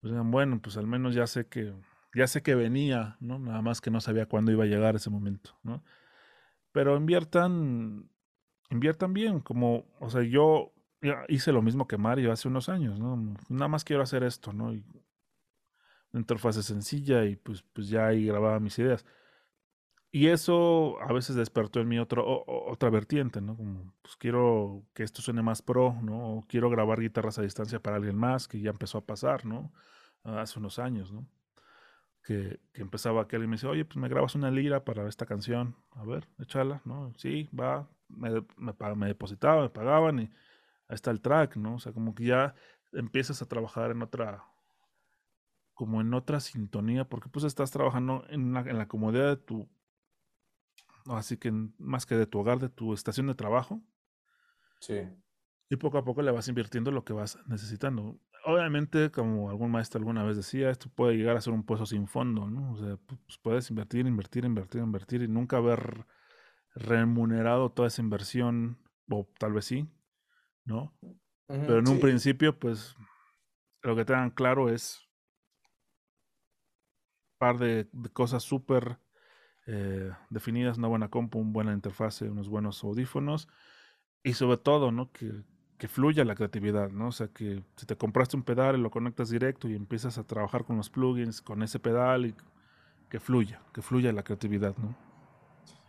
pues digan, bueno, pues al menos ya sé que, ya sé que venía, ¿no? Nada más que no sabía cuándo iba a llegar ese momento, ¿no? Pero inviertan, inviertan bien, como, o sea, yo hice lo mismo que Mario hace unos años, ¿no? Nada más quiero hacer esto, ¿no? Y una interfaz sencilla y pues, pues ya ahí grababa mis ideas. Y eso a veces despertó en mí otro, otra vertiente, ¿no? Como, pues quiero que esto suene más pro, ¿no? O quiero grabar guitarras a distancia para alguien más, que ya empezó a pasar, ¿no? Hace unos años, ¿no? Que, que empezaba que alguien me dice, oye, pues me grabas una lira para esta canción, a ver, échala, ¿no? Sí, va, me, me, me depositaban, me pagaban y está el track, ¿no? O sea, como que ya empiezas a trabajar en otra, como en otra sintonía, porque pues estás trabajando en, la comodidad de tu, así que más que de tu hogar, de tu estación de trabajo. Sí. Y poco a poco le vas invirtiendo lo que vas necesitando. Obviamente, como algún maestro alguna vez decía, esto puede llegar a ser un pozo sin fondo, ¿no? O sea, pues puedes invertir, invertir, invertir, invertir y nunca haber remunerado toda esa inversión, o tal vez sí, ¿no? Pero en un principio, pues, lo que tengan claro es un par de, cosas súper eh, definidas, una buena compu, una buena interfase, unos buenos audífonos y sobre todo, ¿no? Que, que fluya la creatividad, ¿no? O sea, que si te compraste un pedal y lo conectas directo y empiezas a trabajar con los plugins, con ese pedal y que fluya, que fluya la creatividad, ¿no?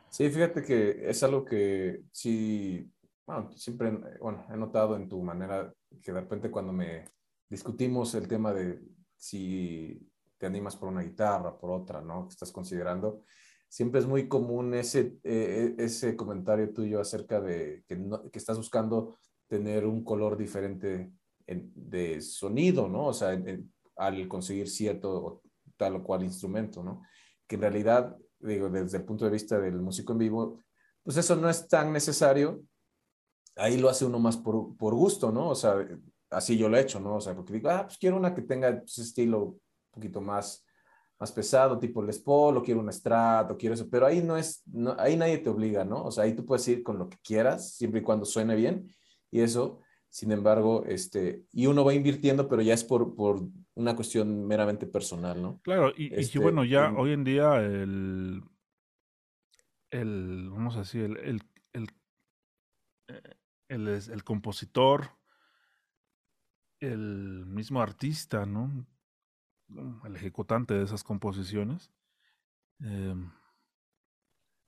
Sí, fíjate que es algo que sí bueno, siempre, bueno, he notado en tu manera que de repente cuando me discutimos el tema de si te animas por una guitarra, por otra, ¿no? Que estás considerando, siempre es muy común ese, eh, ese comentario tuyo acerca de que, que, estás buscando tener un color diferente de sonido, ¿no? O sea, al conseguir cierto tal o cual instrumento, ¿no? Que en realidad, digo, desde el punto de vista del músico en vivo, pues eso no es tan necesario ahí lo hace uno más por, por, gusto, ¿no? O sea, así yo lo he hecho, ¿no? O sea, porque digo, ah, pues quiero una que tenga ese pues, estilo un poquito más, más pesado, tipo Les Paul, o quiero un Strat, o quiero eso, pero ahí no es, no, ahí nadie te obliga, ¿no? O sea, ahí tú puedes ir con lo que quieras, siempre y cuando suene bien, y eso, sin embargo, este, y uno va invirtiendo, pero ya es por, por una cuestión meramente personal, ¿no? Claro, y, este, bueno, ya hoy en día el, el, vamos a decir, el, el, el el, el compositor, el mismo artista, ¿no? El ejecutante de esas composiciones, em,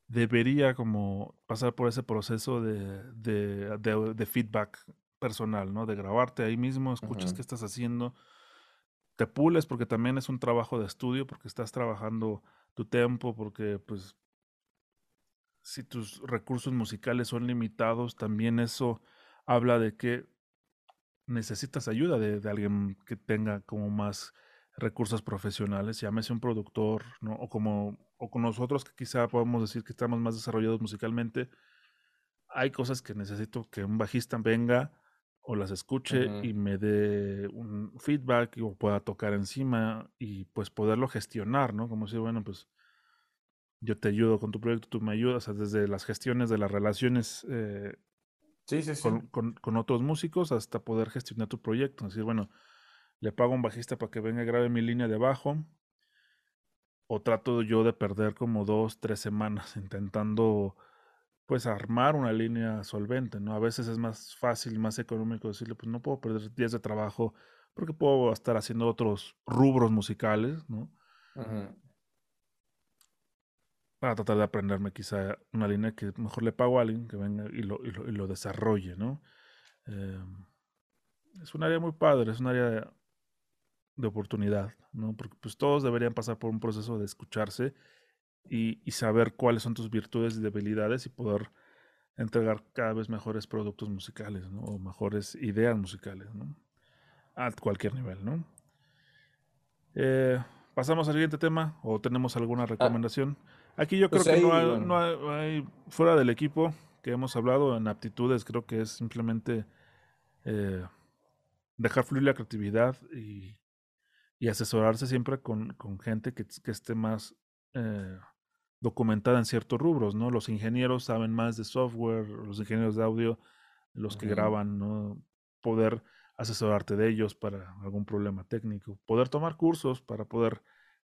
debería como pasar por ese proceso de, de, feedback personal, ¿no? De grabarte ahí mismo, escuchas qué estás haciendo, te pules porque también es un trabajo de estudio, porque estás trabajando tu tiempo, porque pues si tus recursos musicales son limitados, también eso habla de que necesitas ayuda de, alguien que tenga como más recursos profesionales, llámese un productor, ¿no? O como o con nosotros que quizá podemos decir que estamos más desarrollados musicalmente, hay cosas que necesito que un bajista venga o las escuche y me dé un feedback o pueda tocar encima y pues poderlo gestionar, ¿no? Como decir, bueno, pues yo te ayudo con tu proyecto, tú me ayudas, desde las gestiones de las relaciones eh, Con, otros músicos hasta poder gestionar tu proyecto. Es decir, bueno, le pago a un bajista para que venga y grabe mi línea de bajo, o trato yo de perder como dos, tres semanas intentando pues armar una línea solvente, ¿no? A veces es más fácil, más económico decirle, pues no puedo perder días de trabajo porque puedo estar haciendo otros rubros musicales, ¿no? Para tratar de aprenderme quizá una línea que mejor le pago a alguien que venga y lo, y lo, desarrolle, ¿no? Em, es un área muy padre, es un área de, oportunidad, ¿no? Porque pues todos deberían pasar por un proceso de escucharse y, y saber cuáles son tus virtudes y debilidades y poder entregar cada vez mejores productos musicales, ¿no? O mejores ideas musicales, ¿no? A cualquier nivel, ¿no? Eh, Pasamos al siguiente tema o tenemos alguna ah. Aquí yo creo pues que no, hay, fuera del equipo que hemos hablado en aptitudes, creo que es simplemente eh, dejar fluir la creatividad y, asesorarse siempre con, gente que, esté más eh, documentada en ciertos rubros, ¿no? Los ingenieros saben más de software, los ingenieros de audio, los que graban, ¿no? Poder asesorarte de ellos para algún problema técnico, poder tomar cursos para poder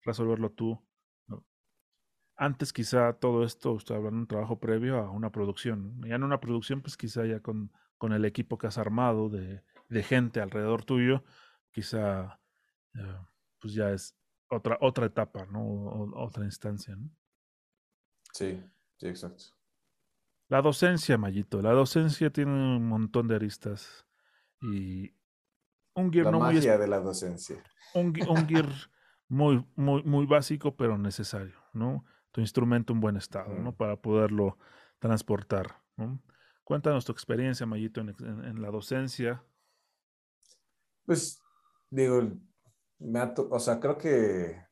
resolverlo tú. Antes quizá todo esto, estoy hablando de un trabajo previo a una producción. Ya en una producción, pues quizá ya con, con el equipo que has armado de, de gente alrededor tuyo, quizá eh, pues ya es otra, otra etapa, ¿no? otra instancia, ¿no? Sí, sí, exacto. La docencia, Mayito. La docencia tiene un montón de aristas y un gear la magia de la docencia. Un, un gear muy, muy, muy básico, pero necesario, ¿no? Tu instrumento en buen estado, ¿no? Para poderlo transportar, ¿no? Cuéntanos tu experiencia, Mayito, en, la docencia. Pues, digo, me o sea, creo que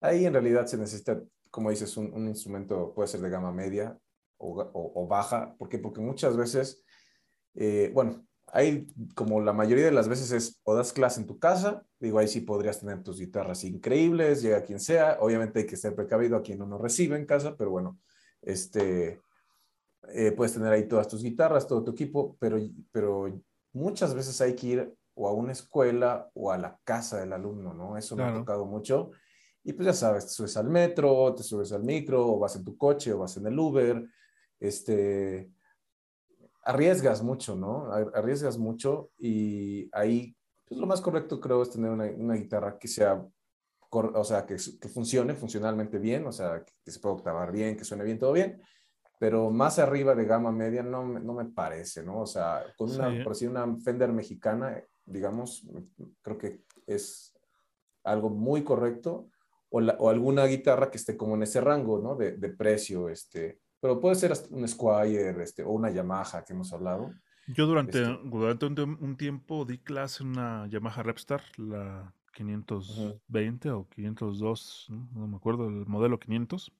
ahí en realidad se necesita, como dices, un, instrumento, puede ser de gama media o, baja, ¿por qué? Porque muchas veces, eh, bueno, hay como la mayoría de las veces es o das clase en tu casa, digo, ahí sí podrías tener tus guitarras increíbles, llega quien sea, obviamente hay que ser precavido a quien uno recibe en casa, pero bueno, este, eh, puedes tener ahí todas tus guitarras, todo tu equipo, pero, pero muchas veces hay que ir o a una escuela o a la casa del alumno, ¿no? Eso me ha tocado mucho. Y pues ya sabes, te subes al metro, te subes al micro, o vas en tu coche, o vas en el Uber, este, arriesgas mucho, ¿no? Arriesgas mucho y ahí pues lo más correcto creo es tener una, guitarra que sea, o sea, que, que, funcione funcionalmente bien, o sea, que, se pueda octavar bien, que suene bien, todo bien, pero más arriba de gama media no, no me parece, ¿no? O sea, con una, por decir, una Fender mexicana, digamos, creo que es algo muy correcto, o, o alguna guitarra que esté como en ese rango, ¿no? De, de precio, este, pero puede ser un Squire este, o una Yamaha que hemos hablado. Yo durante, este durante un, tiempo di clase en una Yamaha Repstar, la 520 o 502, ¿no? me acuerdo, el modelo 500.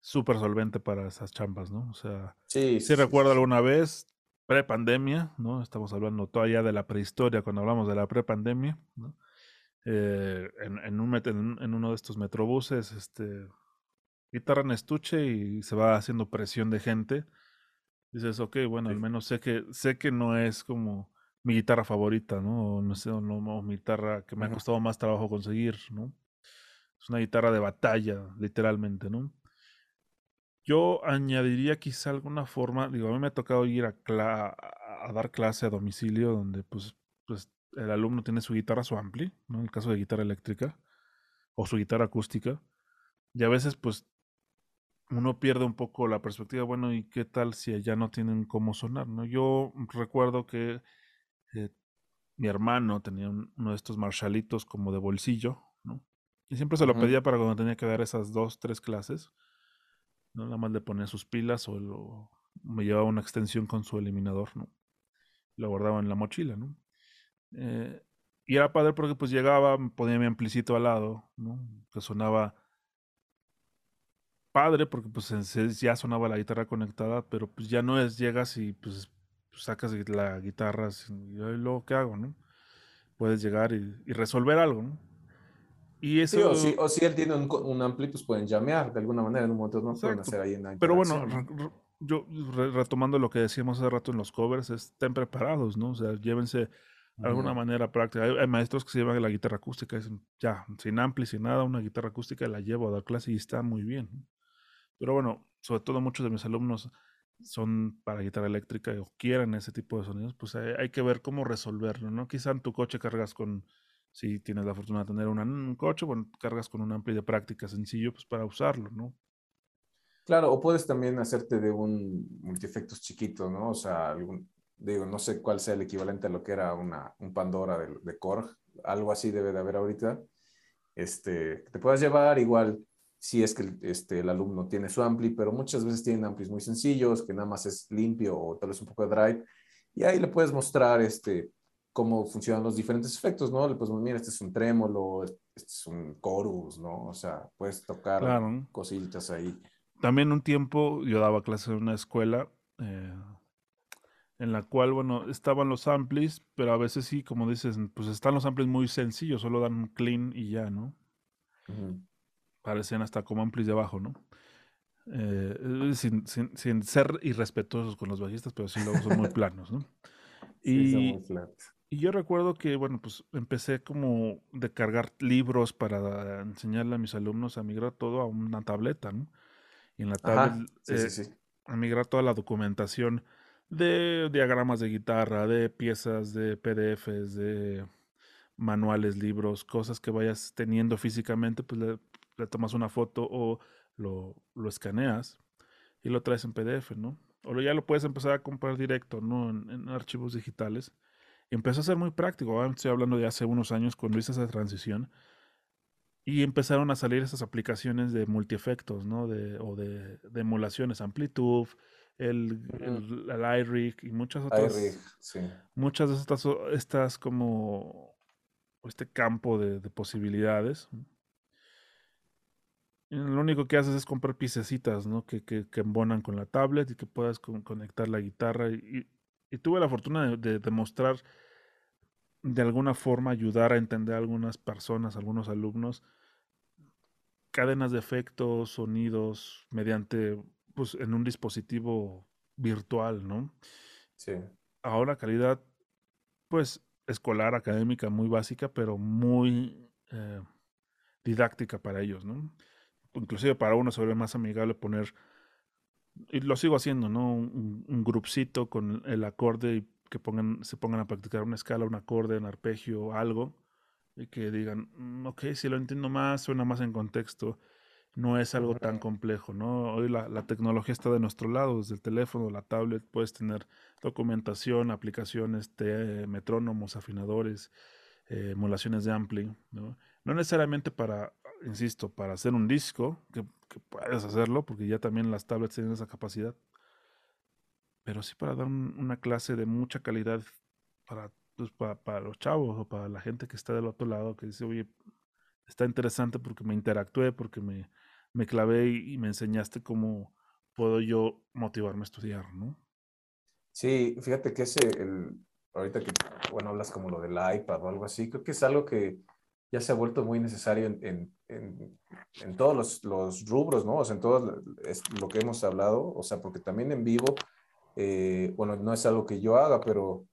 Súper solvente para esas chambas, ¿no? O sea, sí, sí, recuerdo alguna vez, pre-pandemia, ¿no? Estamos hablando todavía de la prehistoria cuando hablamos de la pre-pandemia, ¿no? Eh, en, en, un, en, uno de estos metrobuses, este, guitarra en estuche y se va haciendo presión de gente. Dices, ok, bueno, al menos sé que, sé que no es como mi guitarra favorita, ¿no? no sé, no, mi guitarra que me ha costado más trabajo conseguir, ¿no? Es una guitarra de batalla, literalmente, ¿no? Yo añadiría quizá alguna forma, digo, a mí me ha tocado ir a, a dar clase a domicilio donde pues, pues el alumno tiene su guitarra, su ampli, ¿no? En el caso de guitarra eléctrica o su guitarra acústica. Y a veces pues uno pierde un poco la perspectiva, bueno, ¿y qué tal si allá no tienen cómo sonar? ¿no? Yo recuerdo que eh, mi hermano tenía uno de estos marshalitos como de bolsillo, ¿no? Y siempre se lo pedía para cuando tenía que dar esas dos, tres clases, ¿no? Nada más le ponía sus pilas o me llevaba una extensión con su eliminador, ¿no? Lo guardaba en la mochila, ¿no? Eh, y era padre porque pues llegaba, ponía mi amplicito al lado, ¿no? Que sonaba padre porque pues ya sonaba la guitarra conectada, pero pues ya no es, llegas y pues sacas la guitarra y luego qué hago, ¿no? Puedes llegar y, resolver algo, ¿no? Y eso... o, si, o, si, él tiene un, un, ampli, pues pueden llamear de alguna manera en un momento, no pueden hacer ahí en Pero bueno, yo retomando lo que decíamos hace rato en los covers, estén preparados, ¿no? O sea, llévense de alguna manera práctica. Hay, maestros que se llevan la guitarra acústica y dicen, ya, sin ampli, sin nada, una guitarra acústica la llevo a dar clase y está muy bien. Pero bueno, sobre todo muchos de mis alumnos son para guitarra eléctrica o quieren ese tipo de sonidos, pues hay, que ver cómo resolverlo, ¿no? Quizá en tu coche cargas con, si tienes la fortuna de tener un coche, bueno, cargas con un ampli de práctica sencillo, pues para usarlo, ¿no? Claro, o puedes también hacerte de un multiefectos chiquito, ¿no? O sea, algún, digo, no sé cuál sea el equivalente a lo que era una, un Pandora de, de Korg, algo así debe de haber ahorita. Este, te puedas llevar igual si es que este, el alumno tiene su ampli, pero muchas veces tienen amplis muy sencillos, que nada más es limpio o tal vez un poco de drive, y ahí le puedes mostrar este, cómo funcionan los diferentes efectos, ¿no? Le puedes mira, este es un trémolo, este es un chorus, ¿no? O sea, puedes tocar cositas ahí. También un tiempo yo daba clases en una escuela eh, en la cual, bueno, estaban los amplis, pero a veces sí, como dices, pues están los amplis muy sencillos, solo dan un clean y ya, ¿no? Parecen hasta como amplis de abajo, ¿no? Eh, sin, sin, ser irrespetuosos con los bajistas, pero sí luego son muy planos, ¿no? Y, y yo recuerdo que, bueno, pues empecé como de cargar libros para enseñarle a mis alumnos a migrar todo a una tableta, ¿no? y en la tablet eh, a migrar toda la documentación de diagramas de guitarra, de piezas, de PDFs, de manuales, libros, cosas que vayas teniendo físicamente, pues le, tomas una foto o lo, lo, escaneas y lo traes en PDF, ¿no? O ya lo puedes empezar a comprar directo, ¿no? En, archivos digitales. Y empezó a ser muy práctico. Estoy hablando de hace unos años cuando hice esa transición. Y empezaron a salir esas aplicaciones de multiefectos, ¿no? De, o de, emulaciones, Amplitude, el, el, iRig y muchas otras. sí. Muchas de estas, estas como este campo de, posibilidades. Lo único que haces es comprar piececitas, ¿no? Que, que, que, embonan con la tablet y que puedas conectar la guitarra. Y, y, tuve la fortuna de demostrar, de alguna forma, ayudar a entender a algunas personas, algunos alumnos, cadenas de efectos, sonidos, mediante, pues, en un dispositivo virtual, ¿no? Sí. Ahora calidad, pues, escolar, académica, muy básica, pero muy eh, didáctica para ellos, ¿no? Inclusive para uno se vuelve más amigable poner, y lo sigo haciendo, ¿no? Un, un grupcito con el acorde y que pongan, se pongan a practicar una escala, un acorde, un arpegio, algo y que digan, mm, ok, si lo entiendo más, suena más en contexto, no es algo tan complejo, ¿no? Hoy la, tecnología está de nuestro lado, desde el teléfono, la tablet, puedes tener documentación, aplicaciones, de metrónomos, afinadores, eh, emulaciones de ampli, ¿no? No necesariamente para, insisto, para hacer un disco, que, puedes hacerlo, porque ya también las tablets tienen esa capacidad, pero sí para dar una clase de mucha calidad para pues, para, los chavos o para la gente que está del otro lado, que dice, oye, está interesante porque me interactué, porque me, me clavé y, me enseñaste cómo puedo yo motivarme a estudiar, ¿no? Sí, fíjate que ese, el, ahorita que, bueno, hablas como lo del iPad o algo así, creo que es algo que ya se ha vuelto muy necesario en, en, en, todos los, los, rubros, ¿no? O sea, en todo lo que hemos hablado, o sea, porque también en vivo, eh, bueno, no es algo que yo haga, pero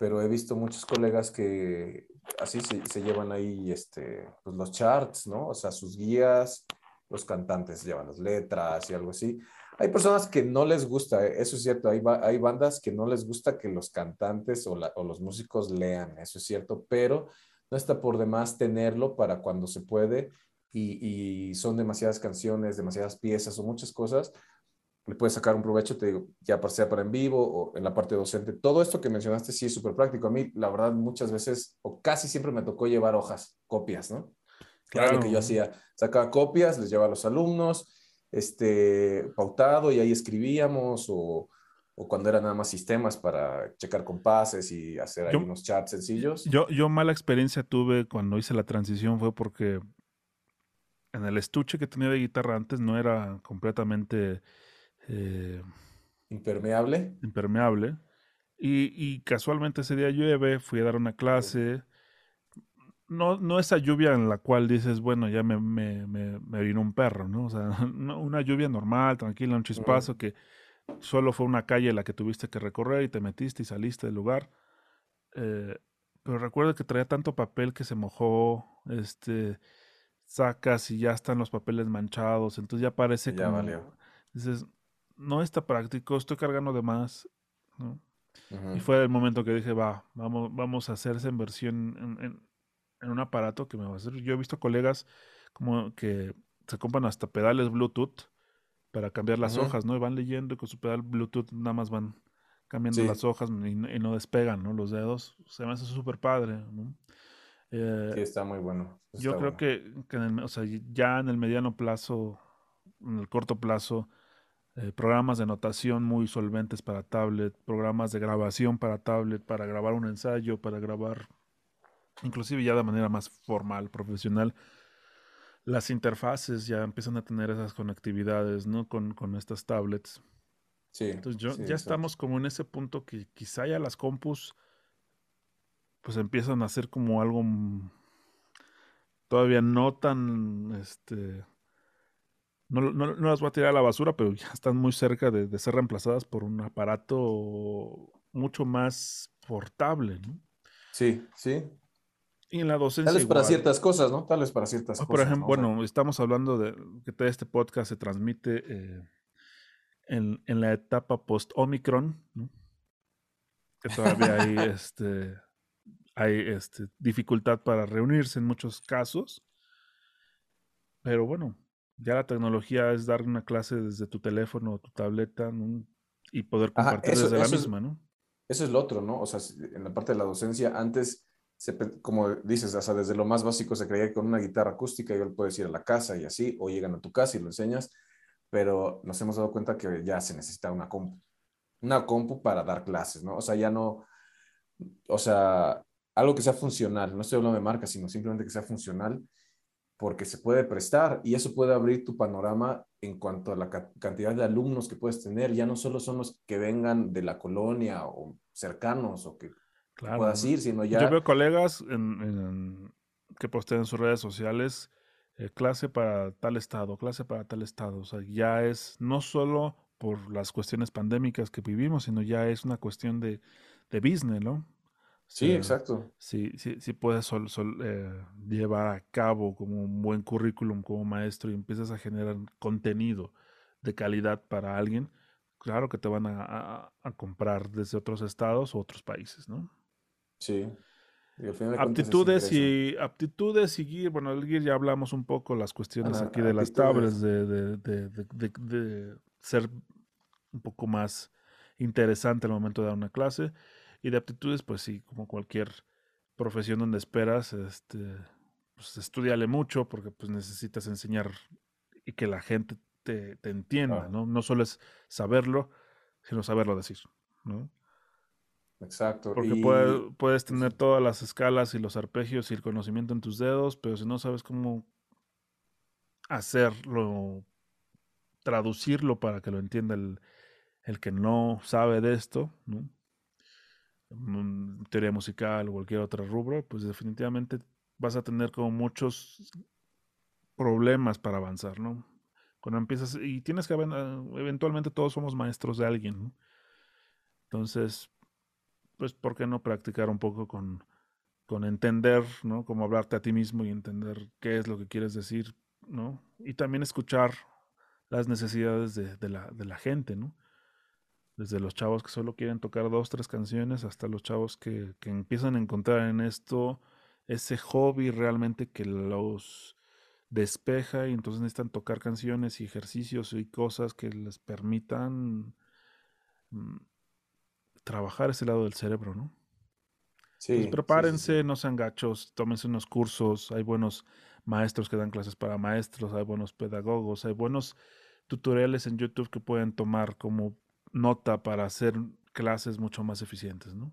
pero he visto muchos colegas que así se, llevan ahí este, pues los charts, ¿no? O sea, sus guías, los cantantes llevan las letras y algo así. Hay personas que no les gusta, eh, eso es cierto, hay, hay bandas que no les gusta que los cantantes o, o los músicos lean, eso es cierto, pero no está por demás tenerlo para cuando se puede y, y son demasiadas canciones, demasiadas piezas o muchas cosas, le puedes sacar un provecho, te digo, ya sea para en vivo o en la parte docente. Todo esto que mencionaste sí es súper práctico. A mí, la verdad, muchas veces o casi siempre me tocó llevar hojas, copias, ¿no? Claro. lo que yo hacía. Sacaba copias, les llevaba a los alumnos, este, pautado y ahí escribíamos o, o cuando eran nada más sistemas para checar compases y hacer ahí unos chats sencillos. Yo, yo mala experiencia tuve cuando hice la transición fue porque en el estuche que tenía de guitarra antes no era completamente eh, impermeable. Impermeable. Y, casualmente ese día llueve, fui a dar una clase, no, no esa lluvia en la cual dices, bueno, ya me, me, me, vino un perro, ¿no? O sea, una lluvia normal, tranquila, un chispazo que solo fue una calle la que tuviste que recorrer y te metiste y saliste del lugar. Eh, pero recuerdo que traía tanto papel que se mojó, este, sacas y ya están los papeles manchados, entonces ya parece ya Valió. Dices, no está práctico, estoy cargando de más, ¿no? Y fue el momento que dije, va, vamos, vamos a hacer esa inversión en, en, un aparato que me va a hacer. Yo he visto colegas como que se compran hasta pedales Bluetooth para cambiar las hojas, ¿no? Y van leyendo y con su pedal Bluetooth nada más van cambiando las hojas y, no despegan, ¿no? Los dedos. Se me hace súper padre, ¿no? Eh, sí, está muy bueno. yo creo que, o sea, ya en el mediano plazo, en el corto plazo, eh, programas de notación muy solventes para tablet, programas de grabación para tablet, para grabar un ensayo, para grabar, inclusive ya de manera más formal, profesional, las interfaces ya empiezan a tener esas conectividades, ¿no? Con, con estas tablets. Sí. Entonces yo, ya estamos como en ese punto que quizá ya las compus pues empiezan a ser como algo todavía no tan, este, no, no, no, las voy a tirar a la basura, pero ya están muy cerca de, de ser reemplazadas por un aparato mucho más portable, ¿no? Sí, sí. Y en la docencia. Tal vez para ciertas cosas, ¿no? Tal vez para ciertas cosas. Por ejemplo, bueno, estamos hablando de que todo este podcast se transmite eh, en, en, la etapa post-Omicron, ¿no? Que todavía hay, este, hay este, dificultad para reunirse en muchos casos. Pero bueno, ya la tecnología es dar una clase desde tu teléfono o tu tableta y poder compartir desde la misma, ¿no? Eso es lo otro, ¿no? O sea, en la parte de la docencia, antes como dices, o desde lo más básico se creía que con una guitarra acústica igual puedes ir a la casa y así, o llegan a tu casa y lo enseñas, pero nos hemos dado cuenta que ya se necesita una compu, una compu para dar clases, ¿no? O sea, ya no, o sea, algo que sea funcional, no estoy hablando de marca, sino simplemente que sea funcional, porque se puede prestar y eso puede abrir tu panorama en cuanto a la cantidad de alumnos que puedes tener, ya no solo son los que vengan de la colonia o cercanos o que Claro. sino ya... Yo veo colegas en, que postean en sus redes sociales eh, clase para tal estado, clase para tal estado. O sea, ya es no solo por las cuestiones pandémicas que vivimos, sino ya es una cuestión de, de business, ¿no? sí, exacto. Sí, sí, sí puedes sol, eh, llevar a cabo como un buen currículum como maestro y empiezas a generar contenido de calidad para alguien, claro que te van a, a comprar desde otros estados o otros países, ¿no? Sí. aptitudes y aptitudes y bueno, el gear ya hablamos un poco las cuestiones aquí de las tablets, de, de, de, de, ser un poco más interesante al momento de dar una clase. Y de aptitudes, pues sí, como cualquier profesión donde esperas, este, pues estudiale mucho porque pues necesitas enseñar y que la gente te, te entienda, ¿no? No solo es saberlo, sino saberlo decir, ¿no? Exacto. Porque puedes tener todas las escalas y los arpegios y el conocimiento en tus dedos, pero si no sabes cómo hacerlo, traducirlo para que lo entienda el, que no sabe de esto, ¿no? teoría musical o cualquier otra rubro, pues definitivamente vas a tener como muchos problemas para avanzar, ¿no? Cuando empiezas, y tienes que, eventualmente todos somos maestros de alguien, ¿no? Entonces, pues, ¿por qué no practicar un poco con, con entender, ¿no? Cómo hablarte a ti mismo y entender qué es lo que quieres decir, ¿no? Y también escuchar las necesidades de, de, la, de la gente, ¿no? Desde los chavos que solo quieren tocar dos, tres canciones, hasta los chavos que, que empiezan a encontrar en esto ese hobby realmente que los despeja y entonces necesitan tocar canciones y ejercicios y cosas que les permitan mm, trabajar ese lado del cerebro, ¿no? Sí. prepárense, no sean gachos, tómense unos cursos, hay buenos maestros que dan clases para maestros, hay buenos pedagogos, hay buenos tutoriales en YouTube que pueden tomar como nota para hacer clases mucho más eficientes, ¿no?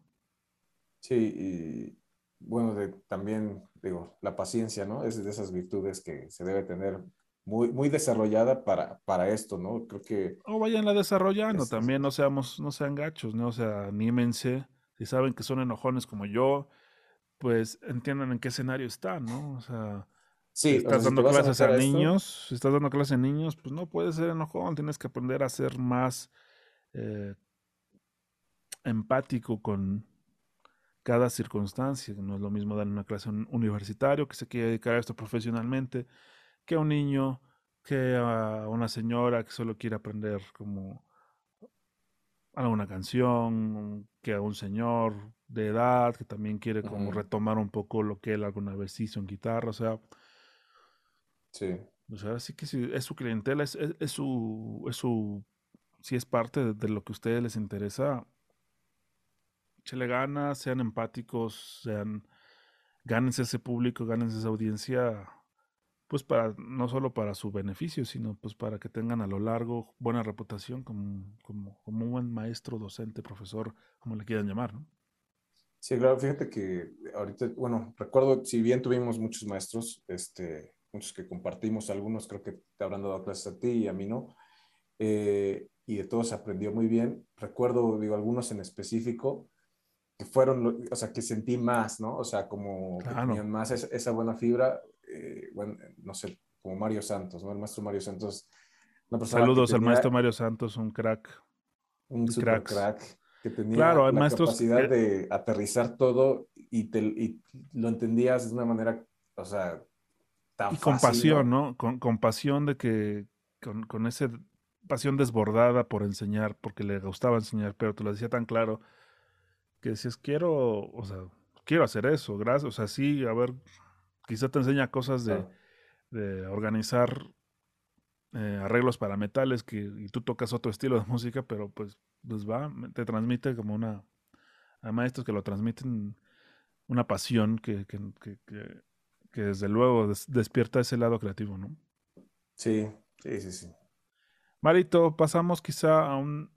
Sí, y bueno, también digo, la paciencia, ¿no? Es de esas virtudes que se debe tener muy, muy desarrollada para, para esto, ¿no? Creo que... O vayanla desarrollando también, no seamos, no sean gachos, ¿no? O sea, anímense, si saben que son enojones como yo, pues entiendan en qué escenario están, ¿no? O sea, Sí, si o estás sea, dando clases a esto, niños, si estás dando clases a niños, pues no puedes ser enojón, tienes que aprender a ser más eh, empático con cada circunstancia. No es lo mismo dar una clase a un universitario que se quiere dedicar a esto profesionalmente, que a un niño, que a una señora que solo quiere aprender como alguna canción, que a un señor de edad que también quiere como retomar un poco lo que él alguna vez hizo en guitarra, o sea, sí, o sea, sí que sí, es su clientela, es, es- es su, es su, si es parte de, de lo que a ustedes les interesa, échale ganas, sean empáticos, sean, gánense ese público, gánense esa audiencia, pues para, no solo para su beneficio, sino pues para que tengan a lo largo buena reputación como, como, como un buen maestro, docente, profesor, como le quieran llamar, ¿no? sí, claro, fíjate que ahorita, bueno, recuerdo, si bien tuvimos muchos maestros, este, muchos que compartimos, algunos creo que te habrán dado clases a ti y a mí no, eh, y de todos aprendió muy bien. Recuerdo, digo, algunos en específico que fueron, o sea, que sentí más, ¿no? O sea, como que Claro. tenían más esa, esa buena fibra, eh, bueno, no sé, como Mario Santos, ¿no? El maestro Mario Santos, una Saludos al maestro Mario Santos, un crack un super crack, que tenía Claro, la maestros capacidad que, de aterrizar todo y, te, y lo entendías de una manera, o sea, tan y con fácil, pasión, ¿no? ¿no? Con, con pasión de que, con, con esa pasión desbordada por enseñar, porque le gustaba enseñar, pero te lo decía tan claro que decías, quiero, o sea, quiero hacer eso, gracias, o sea, sí, a ver, quizá te enseña cosas de, Claro. de organizar eh, arreglos para metales que, y tú tocas otro estilo de música, pero pues, pues va, te transmite como una, hay maestros que lo transmiten una pasión que, que, que, desde luego des- despierta ese lado creativo, ¿no? Sí, sí, sí, sí. Marito, pasamos quizá a un,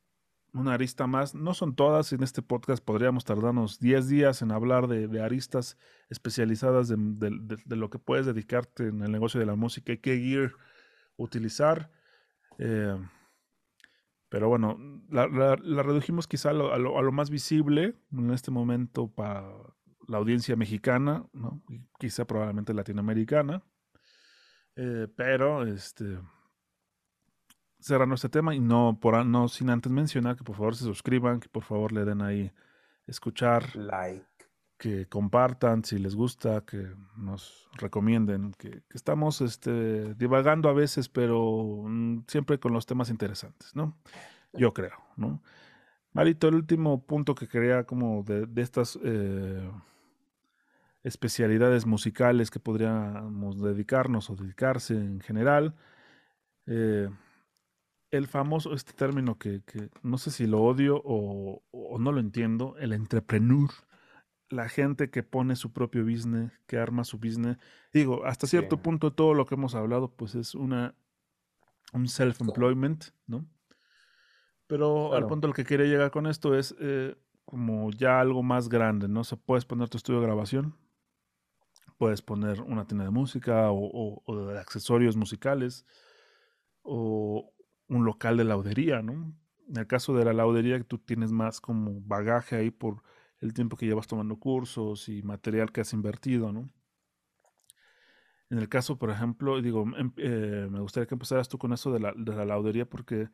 una arista más. No son todas, en este podcast podríamos tardarnos 10 días en hablar de, aristas especializadas de, lo que puedes dedicarte en el negocio de la música y qué gear utilizar. Eh, pero bueno, la, redujimos quizá a lo, a lo- más visible en este momento para la audiencia mexicana, quizá probablemente latinoamericana. Eh, pero este, cerrando este tema y no, por, no sin antes mencionar que por favor se suscriban, que por favor le den ahí escuchar, Like. que compartan si les gusta, que nos recomienden, que, que estamos este, divagando a veces, pero mm, siempre con los temas interesantes, ¿no? Yo creo, ¿no? Marito, el último punto que quería como de, de estas eh, especialidades musicales que podríamos dedicarnos o dedicarse en general, eh, el famoso, este término que, que no sé si lo odio o, o no lo entiendo, el entrepreneur, la gente que pone su propio business, que arma su business. Digo, hasta Sí. cierto punto todo lo que hemos hablado pues es una un self-employment, ¿no? Pero al punto al que quería llegar con esto es eh, como ya algo más grande, ¿no? O sea, puedes poner tu estudio de grabación, puedes poner una tienda de música o, o- o de accesorios musicales o un local de laudería, ¿no? En el caso de la laudería, tú tienes más como bagaje ahí por el tiempo que llevas tomando cursos y material que has invertido, ¿no? En el caso, por ejemplo, digo, em- eh, me gustaría que empezaras tú con eso de la, de la laudería, porque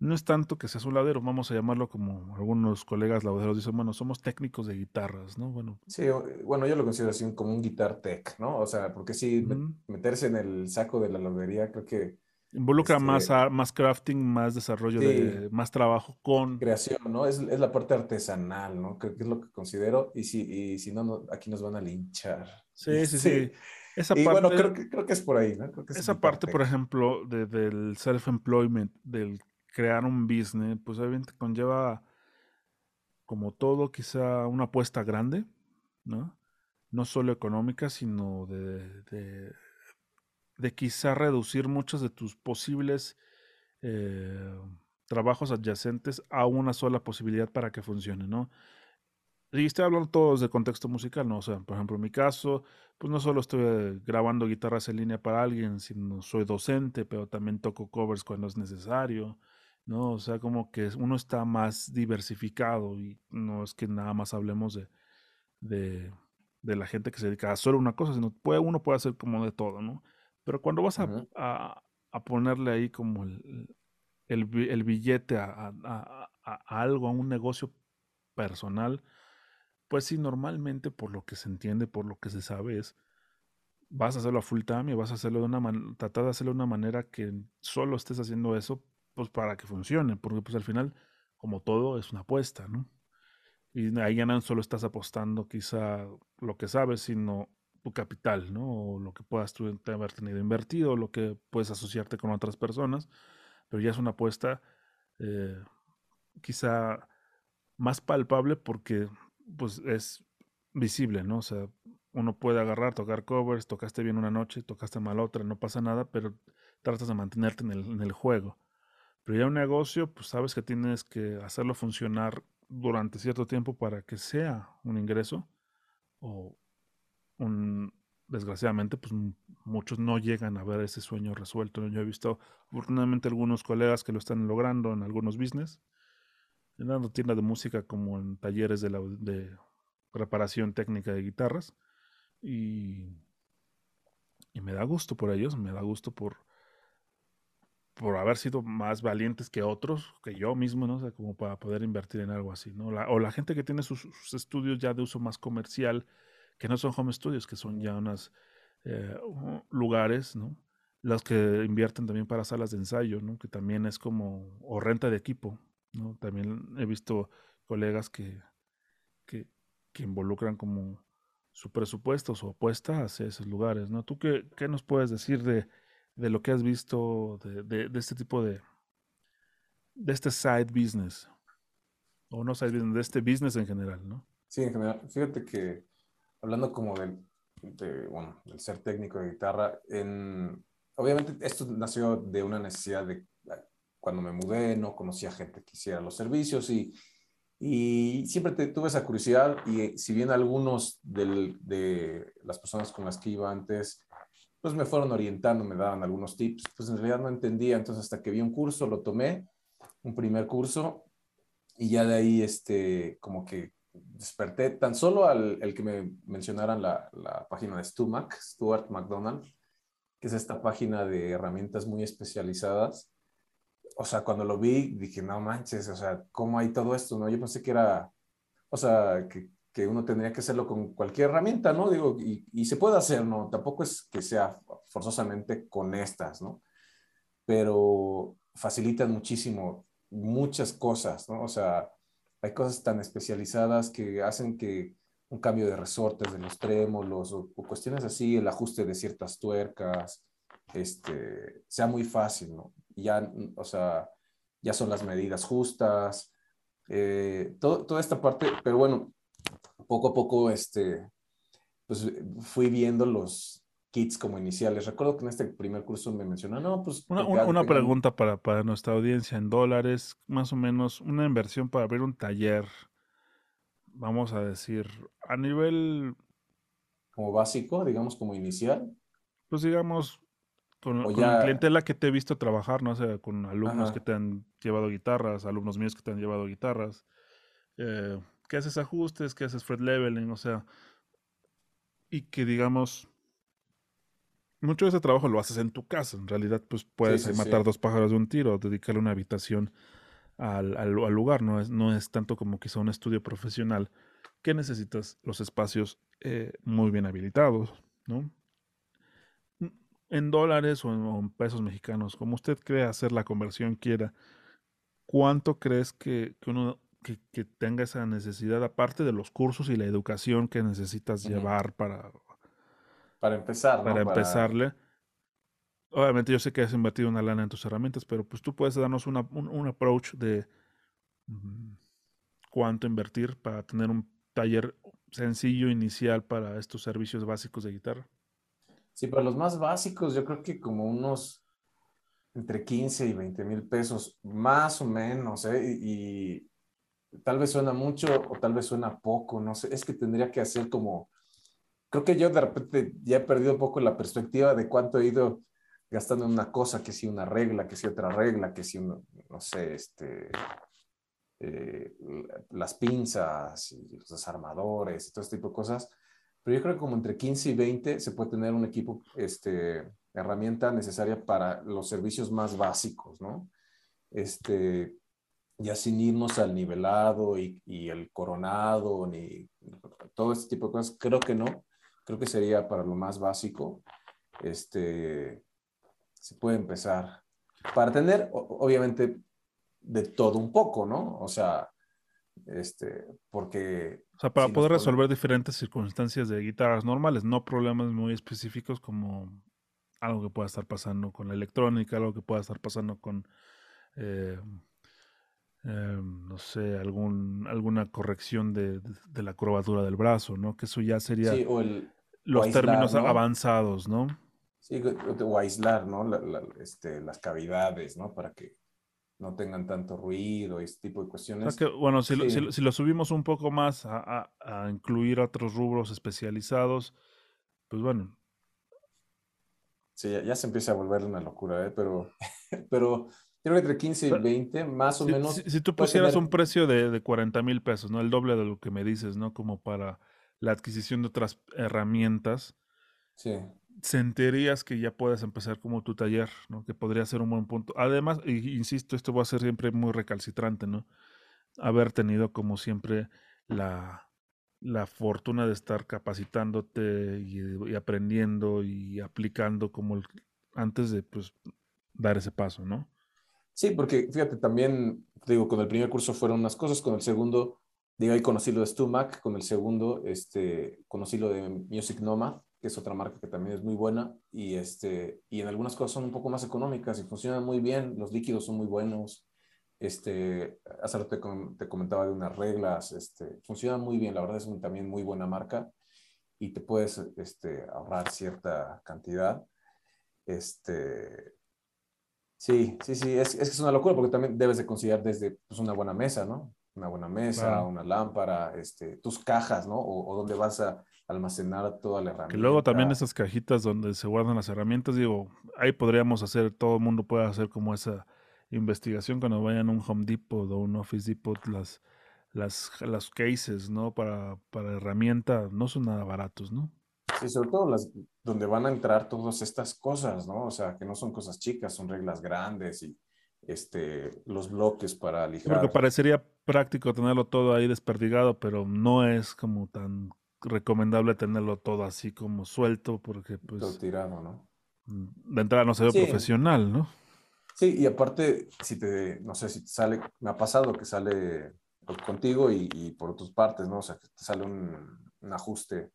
no es tanto que seas un laudero, vamos a llamarlo como algunos colegas lauderos dicen, bueno, somos técnicos de guitarras, ¿no? Bueno, Sí, bueno, yo lo considero así como un guitar tech, ¿no? O sea, porque sí, meterse en el saco de la laudería, creo que, involucra más, este, a- más crafting, más desarrollo sí, de, más trabajo con, creación, ¿no? Es, es la parte artesanal, ¿no? Creo que es lo que considero. Y si, y si no, no, aquí nos van a linchar. sí, sí, sí. Sí. Esa Y bueno, creo parte, que, creo que es por ahí, ¿no? Creo que es esa parte, por ejemplo, de- del self-employment, del crear un business, pues obviamente conlleva, como todo, quizá una apuesta grande, ¿no? No solo económica, sino de, de, de quizá reducir muchos de tus posibles eh, trabajos adyacentes a una sola posibilidad para que funcione, ¿no? Y estoy hablando todos de contexto musical, ¿no? O sea, por ejemplo, en mi caso, pues no solo estoy grabando guitarras en línea para alguien, sino soy docente, pero también toco covers cuando es necesario, ¿no? O sea, como que uno está más diversificado y no es que nada más hablemos de, de, de la gente que se dedica a solo una cosa, sino puede, uno puede hacer como de todo, ¿no? Pero cuando vas a, a, a ponerle ahí como el, el, el billete a, a, algo, a un negocio personal, pues sí, normalmente por lo que se entiende, por lo que se sabe es, vas a hacerlo a full time y vas a hacerlo de una manera, tratar de hacerlo de una manera que solo estés haciendo eso, pues para que funcione, porque pues al final, como todo, es una apuesta, ¿no? Y ahí ya no solo estás apostando quizá lo que sabes, sino tu capital, ¿no? O lo que puedas tú haber tenido invertido, lo que puedes asociarte con otras personas, pero ya es una apuesta eh, quizá más palpable porque pues es visible, ¿no? O sea, uno puede agarrar, tocar covers, tocaste bien una noche, tocaste mal otra, no pasa nada, pero tratas de mantenerte en el, en el juego. Pero ya un negocio, pues sabes que tienes que hacerlo funcionar durante cierto tiempo para que sea un ingreso o un, desgraciadamente, pues muchos no llegan a ver ese sueño resuelto. Yo he visto, afortunadamente, algunos colegas que lo están logrando en algunos business, en dando tiendas de música como en talleres de, la, reparación técnica de guitarras. Y, y me da gusto por ellos, me da gusto por, por haber sido más valientes que otros, que yo mismo, ¿no? O sea, como para poder invertir en algo así, ¿no? o la gente que tiene sus, estudios ya de uso más comercial, que no son home studios, que son ya unos eh, lugares, ¿no? Los que invierten también para salas de ensayo, ¿no? Que también es como, o renta de equipo, ¿no? También he visto colegas que, que, que involucran como su presupuesto, su apuesta hacia esos lugares, ¿no? ¿Tú qué, qué nos puedes decir de de lo que has visto de, este tipo de, de este side business, o no side business, de este business en general, ¿no? Sí, en general. Fíjate que hablando como del, de, bueno, del ser técnico de guitarra, en, obviamente esto nació de una necesidad de cuando me mudé, no conocía gente que hiciera los servicios y, y siempre tuve esa curiosidad y si bien algunos de las personas con las que iba antes pues me fueron orientando, me daban algunos tips, pues en realidad no entendía, entonces hasta que vi un curso, lo tomé, un primer curso, y ya de ahí, este, como que desperté tan solo al el que me mencionaran la, la página de Stumac, Stuart McDonald, que es esta página de herramientas muy especializadas. O sea, cuando lo vi, dije, no manches, o sea, ¿cómo hay todo esto? No, yo pensé que era, o sea, que que uno tendría que hacerlo con cualquier herramienta, ¿no? Digo, y, y, se puede hacer, ¿no? Tampoco es que sea forzosamente con estas, ¿no? Pero facilitan muchísimo muchas cosas, ¿no? O sea, hay cosas tan especializadas que hacen que un cambio de resortes de los trémolos o, cuestiones así, el ajuste de ciertas tuercas, este, sea muy fácil, ¿no? ya, o sea, ya son las medidas justas, eh, todo, toda esta parte, pero bueno, poco a poco, este, pues fui viendo los kits como iniciales. Recuerdo que en este primer curso me mencionó, no, pues... Una, una, pregunta para, para, nuestra audiencia en dólares, más o menos una inversión para abrir un taller, vamos a decir, a nivel... Como básico, digamos, como inicial. Pues digamos, con, con la clientela que te he visto trabajar, no sé, con alumnos que te han llevado guitarras, alumnos míos que te han llevado guitarras. Eh, que haces ajustes, que haces fret leveling, o sea, y que digamos, mucho de ese trabajo lo haces en tu casa. En realidad, pues puedes matar dos pájaros de un tiro, dedicarle una habitación al, al, lugar. No es, no es tanto como quizá un estudio profesional que necesitas los espacios eh, muy bien habilitados, ¿no? En dólares o en, pesos mexicanos, como usted cree hacer la conversión quiera, ¿cuánto crees que, que uno que, tenga esa necesidad, aparte de los cursos y la educación que necesitas llevar para... Para empezar, Para empezarle. Obviamente yo sé que has invertido una lana en tus herramientas, pero pues tú puedes darnos una, un, approach de mm, cuánto invertir para tener un taller sencillo inicial para estos servicios básicos de guitarra. Sí, para los más básicos yo creo que como unos entre 15 y 20 mil pesos, más o menos, ¿eh? y, tal vez suena mucho o tal vez suena poco, no sé, es que tendría que hacer como, creo que yo de repente ya he perdido un poco la perspectiva de cuánto he ido gastando en una cosa, que si una regla, que si otra regla, que si, no sé, este, eh, las pinzas y los desarmadores y todo este tipo de cosas, pero yo creo que como entre 15 y 20 se puede tener un equipo, este, herramienta necesaria para los servicios más básicos, ¿no? Este, ya sin irnos al nivelado y, y, el coronado, ni todo este tipo de cosas, creo que no, creo que sería para lo más básico, este, se puede empezar, para tener, obviamente, de todo un poco, ¿no? O sea, este, porque... O sea, para poder resolver diferentes circunstancias de guitarras normales, no problemas muy específicos como algo que pueda estar pasando con la electrónica, algo que pueda estar pasando con, eh, eh, no sé, algún, alguna corrección de, de, la curvatura del brazo, ¿no? Que eso ya sería sí, o el, los términos avanzados, ¿no? Sí, o aislar, ¿no? este, las cavidades, ¿no? Para que no tengan tanto ruido, este tipo de cuestiones. bueno, si, lo, si, lo subimos un poco más a, a, incluir otros rubros especializados, pues bueno. Sí, ya, se empieza a volver una locura, ¿eh? pero, pero creo que entre 15 y 20, más o menos. Si, tú pusieras un precio de, de 40 mil pesos, ¿no? El doble de lo que me dices, ¿no? Como para la adquisición de otras herramientas. Sí sentirías que ya puedes empezar como tu taller, ¿no? Que podría ser un buen punto. Además, insisto, esto va a ser siempre muy recalcitrante, ¿no? Haber tenido como siempre la, la fortuna de estar capacitándote y, aprendiendo y aplicando como el, antes de pues dar ese paso, ¿no? Sí, porque fíjate, también, digo, con el primer curso fueron unas cosas, con el segundo, digo, ahí conocí lo de Stumac, con el segundo, este, conocí lo de Music Nomad, que es otra marca que también es muy buena y, este, y en algunas cosas son un poco más económicas y funcionan muy bien, los líquidos son muy buenos. Este, hace rato te, te comentaba de unas reglas, este, funcionan muy bien, la verdad es también muy buena marca y te puedes este, ahorrar cierta cantidad. Este, sí, sí, sí, es, es, es una locura porque también debes de considerar desde pues, una buena mesa, ¿no? Una buena mesa, una lámpara, este, tus cajas, ¿no? O, o donde vas a almacenar toda la herramienta. Que luego también esas cajitas donde se guardan las herramientas, digo, ahí podríamos hacer, todo el mundo puede hacer como esa investigación cuando vayan a un Home Depot o un Office Depot, las, las, las cases, ¿no? Para, para herramienta, no son nada baratos, ¿no? Sí, sobre todo las donde van a entrar todas estas cosas, ¿no? O sea, que no son cosas chicas, son reglas grandes y este, los bloques para lijar. Porque parecería práctico tenerlo todo ahí desperdigado, pero no es como tan recomendable tenerlo todo así como suelto porque pues... Todo tirado, ¿no? Mm, de entrada no se ve profesional, ¿no? Sí, y aparte, si te, no sé, si te sale, me ha pasado que sale contigo y, por otras partes, ¿no? O sea, que te sale un, un, ajuste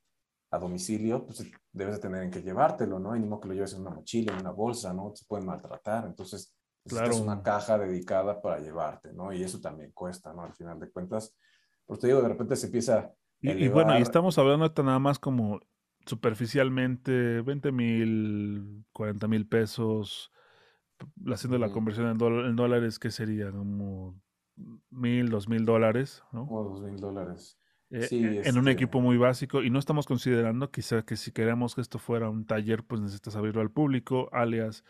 a domicilio, pues debes de tener en que llevártelo, ¿no? Y ni modo que lo lleves en una mochila, en una bolsa, ¿no? Se pueden maltratar, entonces claro. es una caja dedicada para llevarte, ¿no? Y eso también cuesta, ¿no? Al final de cuentas, pues te digo, de repente se empieza y, bueno, y estamos hablando de nada más como superficialmente 20 mil, 40 mil pesos, haciendo la conversión en, dólares, ¿qué sería? Como mil, dos mil dólares, ¿no? Como dos mil dólares. Eh, eh, en un este equipo muy básico y no estamos considerando quizá que si queremos que esto fuera un taller, pues necesitas abrirlo al público, alias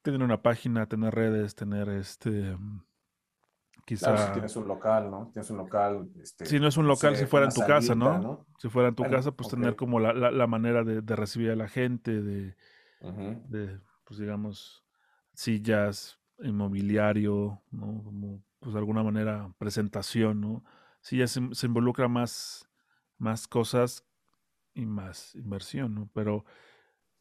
tener una página, tener redes, tener este Quizá... si tienes un local, ¿no? Tienes un local. Este, si no es un local, si fuera en tu casa, ¿no? Si fuera en tu casa, pues tener como la, la, manera de, de, recibir a la gente, de, de, pues digamos, sillas, inmobiliario, ¿no? Como, pues de alguna manera, presentación, ¿no? Sí, ya se, se involucra más, más cosas y más inversión, ¿no? Pero.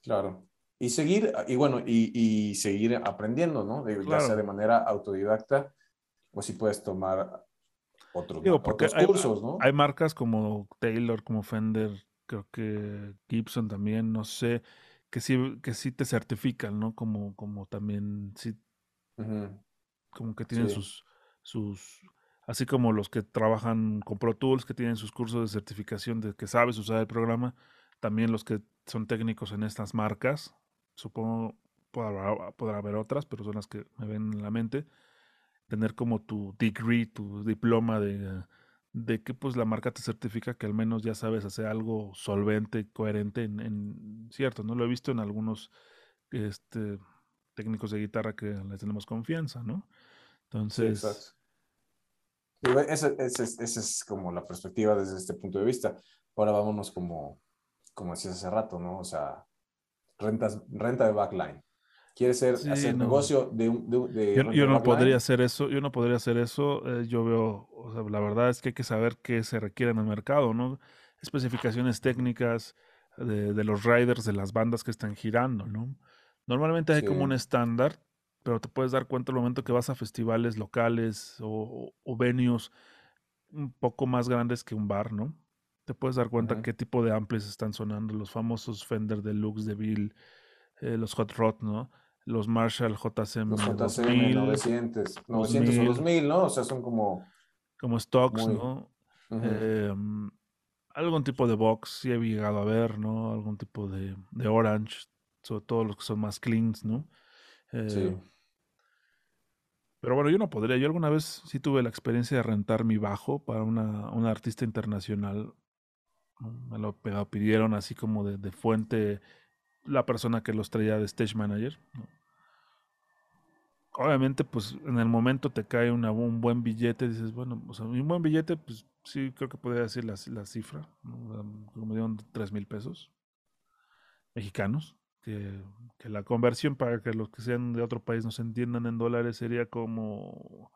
Claro. Y seguir, y bueno, y, y seguir aprendiendo, ¿no? Ya sea de manera autodidacta o si puedes tomar otros, cursos, ¿no? Hay marcas como Taylor, como Fender, creo que Gibson también, no sé, que sí, que sí te certifican, ¿no? Como, como también, sí, como que tienen sus, sus, así como los que trabajan con Pro Tools, que tienen sus cursos de certificación de que sabes usar el programa, también los que son técnicos en estas marcas, supongo podrá, podrá haber otras, pero son las que me ven en la mente, tener como tu degree, tu diploma de, de que pues la marca te certifica que al menos ya sabes hacer algo solvente, coherente en, cierto, ¿no? Lo he visto en algunos este, técnicos de guitarra que les tenemos confianza, ¿no? Entonces... esa, es como la perspectiva desde este punto de vista. Ahora vámonos como como decías hace rato, ¿no? O sea, rentas, renta de backline. Quieres ser, hacer negocio de, de, yo, no podría hacer eso, yo no podría hacer eso. Eh, yo veo, o sea, la verdad es que hay que saber qué se requiere en el mercado, ¿no? Especificaciones técnicas de, los riders de las bandas que están girando, ¿no? Normalmente hay como un estándar, pero te puedes dar cuenta al momento que vas a festivales locales o, o, venues un poco más grandes que un bar, ¿no? Te puedes dar cuenta qué tipo de amplis están sonando, los famosos Fender Deluxe de Bill, eh, los Hot Rod, ¿no? Los Marshall JCM, los JCM 2000, 900, 900 o 2000, ¿no? O sea, son como... Como stocks, ¿no? Em, algún tipo de box sí he llegado a ver, ¿no? Algún tipo de, de orange, sobre todo los que son más cleans, ¿no? sí. Pero bueno, yo no podría. Yo alguna vez sí tuve la experiencia de rentar mi bajo para una, una artista internacional. Me lo, pidieron así como de, de, fuente la persona que los traía de stage manager. Obviamente, pues en el momento te cae una, un buen billete. Dices, bueno, o sea, un buen billete, pues sí, creo que podría decir la, la cifra. Como dieron 3 mil pesos mexicanos que, la conversión para que los que sean de otro país nos entiendan en dólares sería como...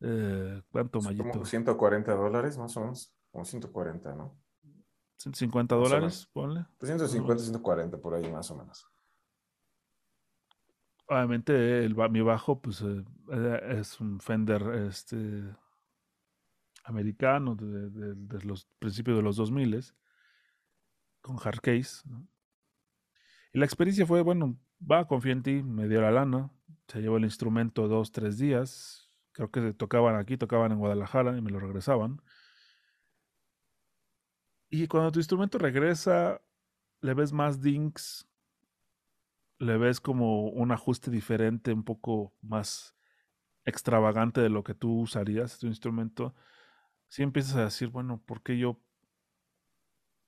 Eh, ¿Cuánto, Mayito? Como 140 dólares más o menos, como 140, ¿no? 150 dólares, ponle. 150, 140 por ahí más o menos. Obviamente el, mi bajo pues eh, eh, es un Fender este americano de, los principios de los 2000 con hardcase, ¿no? Y la experiencia fue, bueno, va, confía en ti, me dio la lana, se llevó el instrumento dos, tres días, creo que tocaban aquí, tocaban en Guadalajara y me lo regresaban. Y cuando tu instrumento regresa, le ves más dinks, le ves como un ajuste diferente, un poco más extravagante de lo que tú usarías tu instrumento. Si empiezas a decir, bueno, ¿por qué yo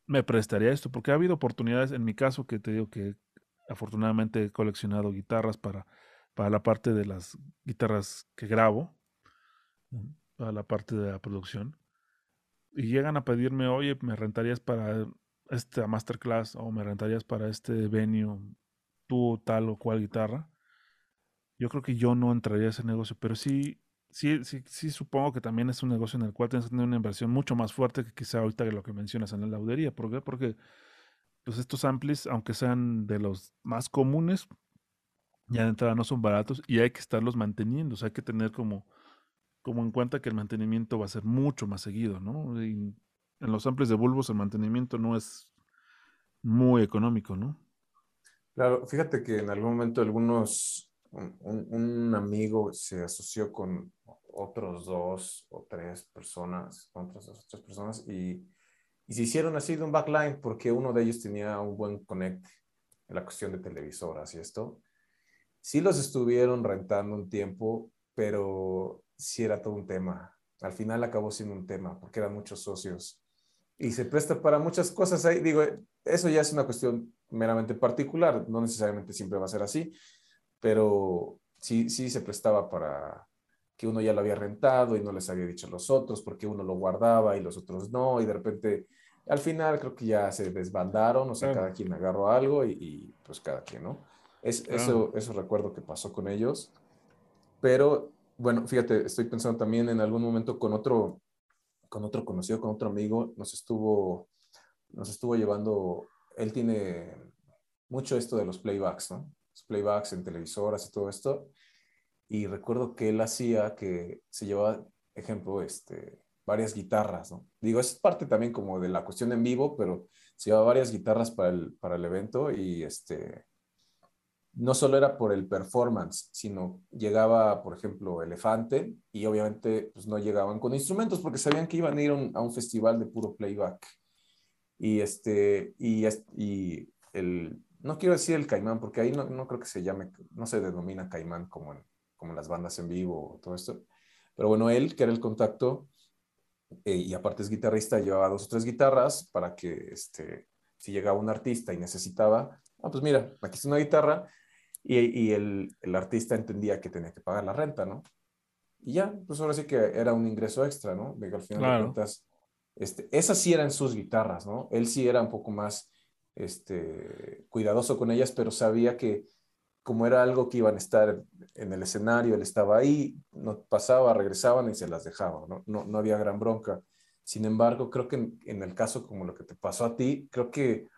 me prestaría esto, porque ha habido oportunidades, en mi caso, que te digo que afortunadamente he coleccionado guitarras para, para la parte de las guitarras que grabo, para la parte de la producción, y llegan a pedirme, oye, me rentarías para esta masterclass o me rentarías para este venue tú tal o cual guitarra. Yo creo que yo no entraría a ese negocio, pero sí sí, sí, sí supongo que también es un negocio en el cual tienes que tener una inversión mucho más fuerte que quizá ahorita lo que mencionas en la laudería. ¿Por qué? Porque pues estos amplis, aunque sean de los más comunes, ya de entrada no son baratos y hay que estarlos manteniendo. O sea, hay que tener como, como en cuenta que el mantenimiento va a ser mucho más seguido, ¿no? En los amplis de bulbos el mantenimiento no es muy económico, ¿no? Claro, fíjate que en algún momento algunos, un, un amigo se asoció con otros dos o tres personas, otras dos o tres personas, y, y, se hicieron así de un backline porque uno de ellos tenía un buen connect en la cuestión de televisoras y esto. Sí los estuvieron rentando un tiempo, pero sí era todo un tema. Al final acabó siendo un tema porque eran muchos socios y se presta para muchas cosas ahí. Digo, eso ya es una cuestión meramente particular, no necesariamente siempre va a ser así, pero sí, sí se prestaba para, que uno ya lo había rentado y no les había dicho a los otros porque uno lo guardaba y los otros no, y de repente al final creo que ya se desbandaron, o sea, cada quien agarró algo y, pues cada quien, ¿no? Es, eso, eso recuerdo que pasó con ellos, pero bueno, fíjate, estoy pensando también en algún momento con otro, con otro conocido, con otro amigo, nos estuvo, nos estuvo llevando, él tiene mucho esto de los playbacks, ¿no? Los playbacks en televisoras y todo esto, y recuerdo que él hacía que se llevaba, ejemplo, este, varias guitarras, ¿no? Digo, es parte también como de la cuestión en vivo, pero se llevaba varias guitarras para el, para el evento y este, no solo era por el performance, sino llegaba, por ejemplo, Elefante y obviamente pues no llegaban con instrumentos porque sabían que iban a ir a un festival de puro playback. Y este, y, y el, no quiero decir el caimán porque ahí no, no creo que se llame, no se denomina caimán como en, como las bandas en vivo, todo esto. Pero bueno, él, que era el contacto, eh, y aparte es guitarrista, llevaba dos o tres guitarras para que este, si llegaba un artista y necesitaba, ah, pues mira, aquí está una guitarra, y, y el, el, artista entendía que tenía que pagar la renta, ¿no? Y ya, pues ahora sí que era un ingreso extra, ¿no? De que al final de cuentas este, esas sí eran sus guitarras, ¿no? Él sí era un poco más este, cuidadoso con ellas, pero sabía que como era algo que iban a estar en el escenario, él estaba ahí, no pasaba, regresaban y se las dejaba, ¿no? No, no había gran bronca. Sin embargo, creo que en, el caso como lo que te pasó a ti, creo que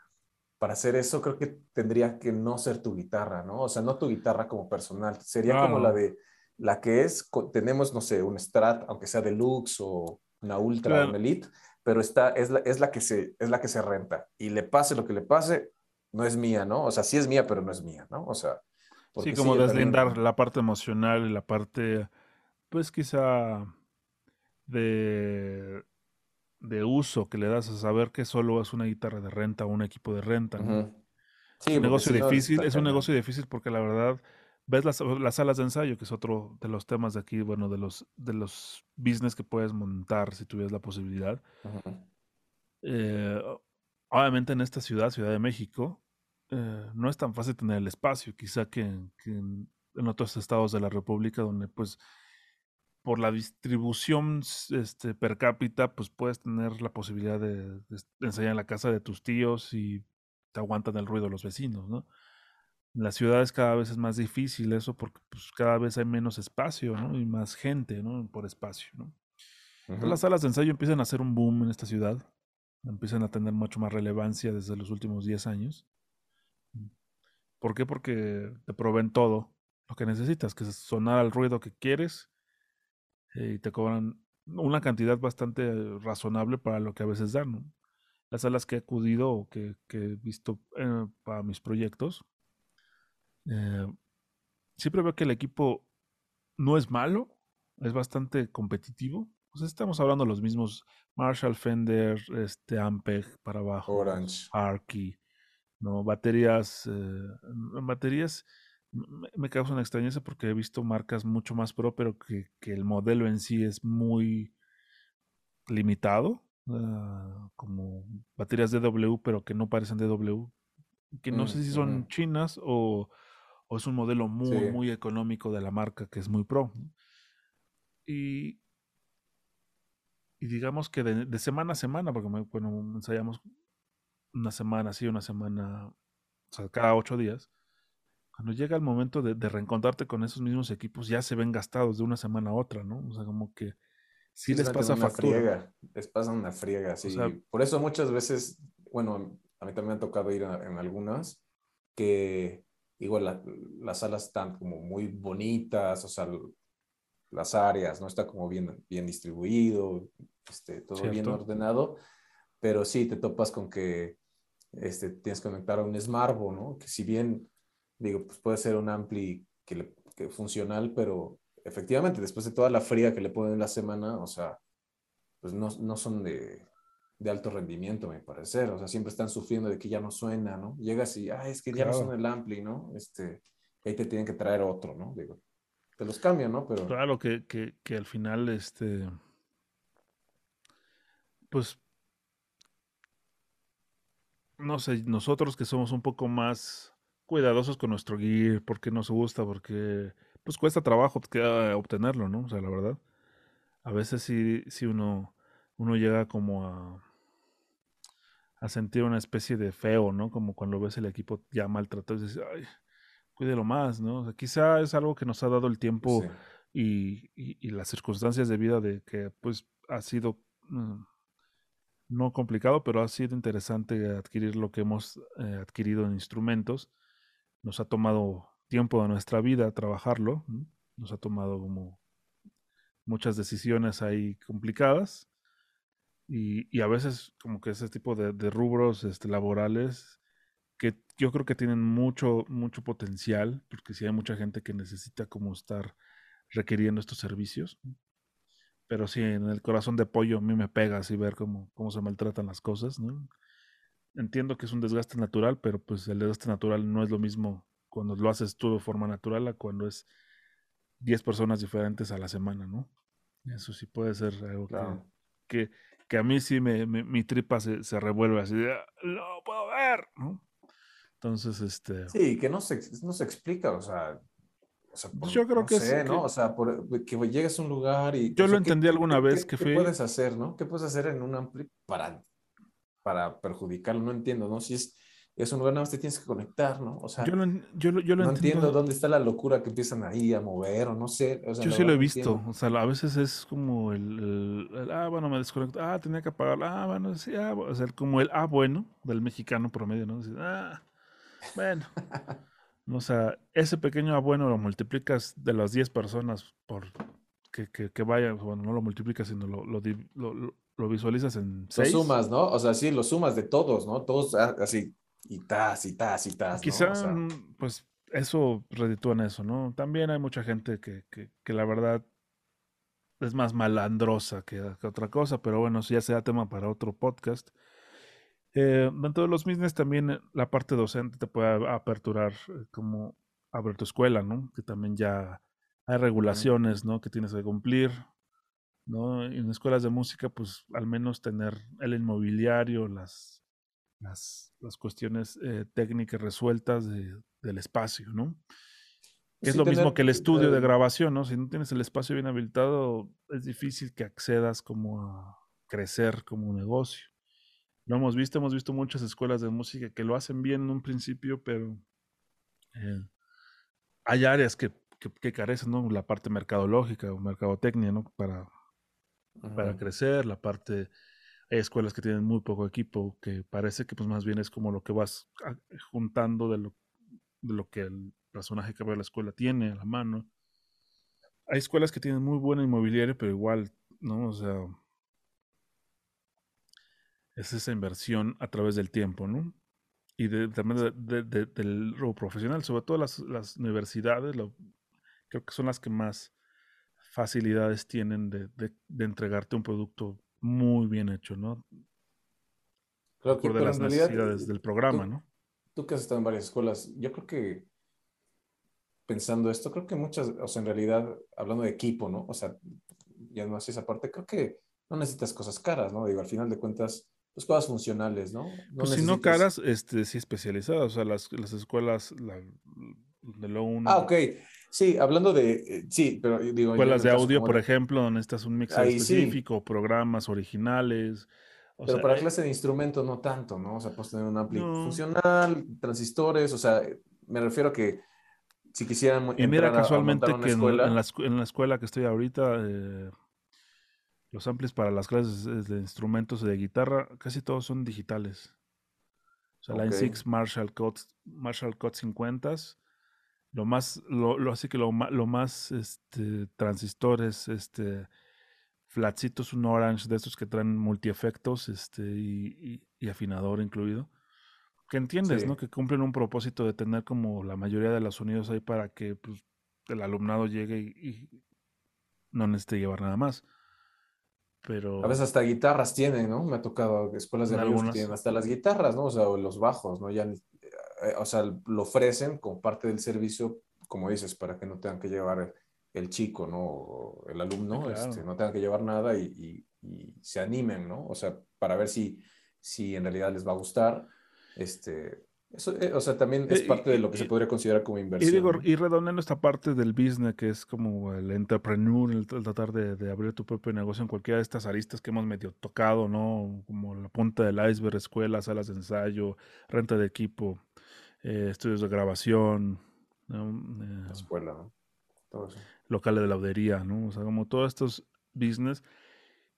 para hacer eso, creo que tendría que no ser tu guitarra, ¿no? O sea, no tu guitarra como personal, sería como la de la que es, tenemos, no sé, un Strat, aunque sea deluxe o una Ultra o una Elite, pero está, es, la, es, la que se, es la que se renta. Y le pase lo que le pase, no es mía, ¿no? O sea, sí es mía, pero no es mía, ¿no? O sea, sí, como deslindar la parte emocional y la parte, pues quizá de, de uso que le das a saber que solo es una guitarra de renta o un equipo de renta. sí, es un negocio difícil, es un negocio difícil porque la verdad ves las, salas de ensayo, que es otro de los temas de aquí, bueno, de los, de los business que puedes montar si tuvieras la posibilidad. Eh, obviamente en esta ciudad, Ciudad de México, eh, no es tan fácil tener el espacio, quizá que, en, otros estados de la República, donde pues por la distribución este, per cápita, pues puedes tener la posibilidad de, ensayar en la casa de tus tíos y te aguantan el ruido los vecinos, ¿no? En las ciudades cada vez es más difícil eso porque pues, cada vez hay menos espacio, ¿no? Y más gente, ¿no? Por espacio, ¿no? Las salas de ensayo empiezan a hacer un boom en esta ciudad, empiezan a tener mucho más relevancia desde los últimos 10 años. ¿Por qué? Porque te proveen todo lo que necesitas, que es sonar al ruido que quieres eh, y te cobran una cantidad bastante razonable para lo que a veces dan. Las salas que he acudido o que, he visto eh, para mis proyectos, eh, siempre veo que el equipo no es malo, es bastante competitivo. Pues estamos hablando de los mismos Marshall, Fender, este Ampeg para abajo, Orange, Arky, ¿no? Baterías, eh, baterías me, causa una extrañeza porque he visto marcas mucho más pro, pero que, el modelo en sí es muy limitado, ah, como baterías DW, pero que no parecen DW, que no sé si son chinas o, es un modelo muy, muy económico de la marca que es muy pro. Y, y digamos que de, semana a semana, porque bueno, ensayamos una semana sí, una semana, o sea, cada ocho días, cuando llega el momento de, reencontrarte con esos mismos equipos, ya se ven gastados de una semana a otra, ¿no? O sea, como que sí, les pasa una Friega, les pasa una friega, sí. Por eso muchas veces, bueno, a mí también me ha tocado ir en algunas, que igual las salas están como muy bonitas, o sea, las áreas, ¿no? Está como bien, bien distribuido, este, todo bien ordenado, pero sí te topas con que este, tienes que conectar a un Smartbo, ¿no? Que si bien, digo, pues puede ser un ampli que, funcional, pero efectivamente, después de toda la fría que le ponen en la semana, o sea, pues no, no son de, de, alto rendimiento, me parece. O sea, siempre están sufriendo de que ya no suena, ¿no? Llegas y, ah, es que ya no suena el ampli, ¿no? Este, ahí te tienen que traer otro, ¿no? Digo, te los cambian, ¿no? Pero... Claro que, que, que al final, este, pues no sé, nosotros que somos un poco más cuidadosos con nuestro gear, porque nos gusta, porque pues cuesta trabajo obtenerlo, ¿no? O sea, la verdad. A veces sí, sí uno, uno llega como a, a sentir una especie de feo, ¿no? Como cuando ves el equipo ya maltratado y dices, ay, cuídelo más, ¿no? O sea, quizá es algo que nos ha dado el tiempo y, y, las circunstancias de vida de que pues ha sido... Mm, no complicado, pero ha sido interesante adquirir lo que hemos eh, adquirido en instrumentos. Nos ha tomado tiempo de nuestra vida trabajarlo, nos ha tomado como muchas decisiones ahí complicadas y, a veces como que ese tipo de, rubros este, laborales que yo creo que tienen mucho, mucho potencial, porque si hay mucha gente que necesita como estar requiriendo estos servicios. Pero sí, en el corazón de pollo a mí me pega así ver cómo, cómo se maltratan las cosas, ¿no? Entiendo que es un desgaste natural, pero pues el desgaste natural no es lo mismo cuando lo haces tú de forma natural a cuando es 10 personas diferentes a la semana, ¿no? Eso sí puede ser algo que, que, a mí sí me, mi tripa se, se, revuelve así de, no puedo ver, ¿no? Entonces, este... Sí, que no se, no se explica, o sea, pues yo creo que sé, ¿no? O sea, que llegues a un lugar y... Yo lo entendí alguna vez que fui... ¿Qué puedes hacer, no? ¿Qué puedes hacer en un ampli para, para perjudicarlo? No entiendo, ¿no? Si es, es un lugar, nada más te tienes que conectar, ¿no? O sea, yo lo, yo, yo lo no entiendo dónde está la locura que empiezan ahí a mover o no sé. yo sí lo he visto. O sea, a veces es como el, ah, bueno, me desconecto. Ah, tenía que apagar. Ah, bueno, sí, ah, o sea, como el, ah, bueno, del mexicano promedio, ¿no? ah, bueno. O sea, ese pequeño abuelo lo multiplicas de las 10 personas por que, que, que vayan, bueno, no lo multiplicas, sino lo, lo, lo, visualizas en 6. Lo sumas, ¿no? O sea, sí, lo sumas de todos, ¿no? Todos así, y tas, y tas, y tas. Quizá, pues, eso reditúa en eso, ¿no? También hay mucha gente que, que, que la verdad es más malandrosa que, que, otra cosa, pero bueno, ya sea tema para otro podcast. Eh, dentro de los business también eh, la parte docente te puede aperturar eh, como abrir tu escuela, ¿no? Que también ya hay regulaciones, ¿no? Que tienes que cumplir, ¿no? En escuelas de música, pues al menos tener el inmobiliario, las, las, las cuestiones técnicas resueltas del espacio, ¿no? es lo mismo que el estudio de grabación, ¿no? Si no tienes el espacio bien habilitado, es difícil que accedas como a crecer como un negocio. Lo hemos visto, hemos visto muchas escuelas de música que lo hacen bien en un principio, pero eh, hay áreas que, que, carecen, ¿no? La parte mercadológica o mercadotecnia, ¿no? Para, para crecer, la parte... Hay escuelas que tienen muy poco equipo, que parece que pues más bien es como lo que vas juntando de lo, de lo que el personaje que va a la escuela tiene a la mano. Hay escuelas que tienen muy buena inmobiliaria, pero igual, ¿no? O sea, es esa inversión a través del tiempo, ¿no? Y también del robo profesional, sobre todo las, universidades, creo que son las que más facilidades tienen de, entregarte un producto muy bien hecho, ¿no? Creo que de las necesidades del programa, ¿no? Tú que has estado en varias escuelas, yo creo que pensando esto, creo que muchas, o sea, en realidad, hablando de equipo, ¿no? O sea, ya no hace esa parte, creo que no necesitas cosas caras, ¿no? Digo, al final de cuentas, pues, cosas funcionales, ¿no? pues si no caras, este, sí especializadas, o sea, las, las escuelas la, de lo uno. Ah, ok. Sí, hablando de, eh, sí, pero digo... Escuelas de audio, por ejemplo, donde estás un mix específico, programas originales. pero para eh clase de instrumentos no tanto, ¿no? O sea, puedes tener un ampli funcional, transistores, o sea, me refiero a que si quisieran... Y mira, casualmente que en, la, en, la, escuela que estoy ahorita... Eh, los amplis para las clases de instrumentos de guitarra casi todos son digitales. O sea, Line 6 Marshall Cut, Marshall Cut 50 lo más, lo, lo así que lo, lo más este, transistores, este, flatsitos, un orange de estos que traen multiefectos este, y, y, afinador incluido. Que entiendes, ¿no? Que cumplen un propósito de tener como la mayoría de los sonidos ahí para que pues, el alumnado llegue y, y no necesite llevar nada más. A veces hasta guitarras tienen, ¿no? Me ha tocado escuelas de que tienen hasta las guitarras, ¿no? O sea, los bajos, ¿no? Ya, eh, o sea, lo ofrecen como parte del servicio, como dices, para que no tengan que llevar el chico, ¿no? el alumno, este, no tengan que llevar nada y, y, se animen, ¿no? O sea, para ver si, si en realidad les va a gustar. Este, eso, eh, o sea, también es parte de lo que se podría considerar como inversión. Y digo, y redondeando esta parte del business, que es como el entrepreneur, el, tratar de, abrir tu propio negocio en cualquiera de estas aristas que hemos medio tocado, ¿no? Como la punta del iceberg, escuelas, salas de ensayo, renta de equipo, eh, estudios de grabación, ¿no? escuela, ¿no? Todo eso. Locales de laudería, ¿no? O sea, como todos estos business,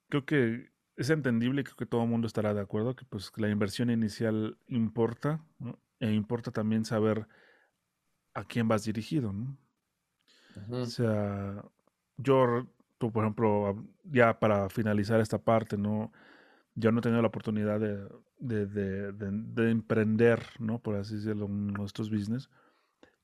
creo que es entendible y creo que todo el mundo estará de acuerdo que pues la inversión inicial importa e importa también saber a quién vas dirigido, ¿no? O sea, yo, tú, por ejemplo, ya para finalizar esta parte, ¿no? Yo no he tenido la oportunidad de, de, de, emprender, ¿no? Por así decirlo, en nuestros business.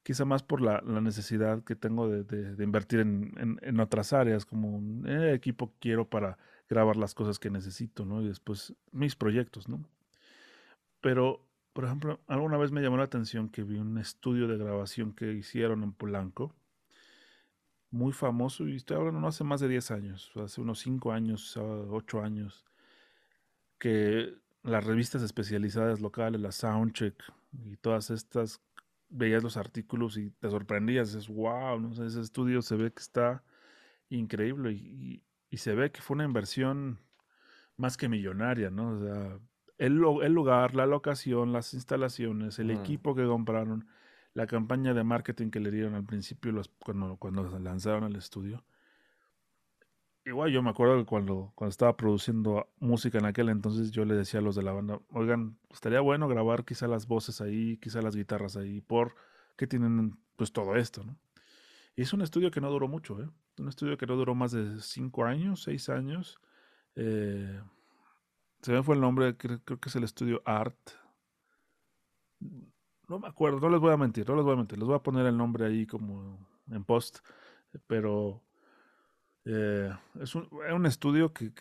Quizá más por la, la necesidad que tengo de, invertir en, en, en, otras áreas, como un eh, equipo quiero para grabar las cosas que necesito, ¿no? Y después mis proyectos, ¿no? Pero, por ejemplo, alguna vez me llamó la atención que vi un estudio de grabación que hicieron en Polanco, muy famoso, y estoy hablando no hace más de 10 años, hace unos 5 años, 8 años, que las revistas especializadas locales, la Soundcheck y todas estas veías los artículos y te sorprendías, es wow, ¿no? ese estudio se ve que está increíble y, y, se ve que fue una inversión más que millonaria, ¿no? O sea, el, el lugar, la locación, las instalaciones, el equipo que compraron, la campaña de marketing que le dieron al principio los, cuando, cuando lanzaron al estudio. Igual yo me acuerdo que cuando, cuando estaba produciendo música en aquel entonces yo le decía a los de la banda, oigan, estaría bueno grabar quizá las voces ahí, quizá las guitarras ahí, por que tienen pues todo esto, ¿no? Y es un estudio que no duró mucho, ¿eh? Un estudio que no duró más de cinco años, seis años. Eh, se me fue el nombre, creo, que es el estudio Art. No me acuerdo, no les voy a mentir, no les voy a mentir. Les voy a poner el nombre ahí como en post. Pero eh, es un, estudio que,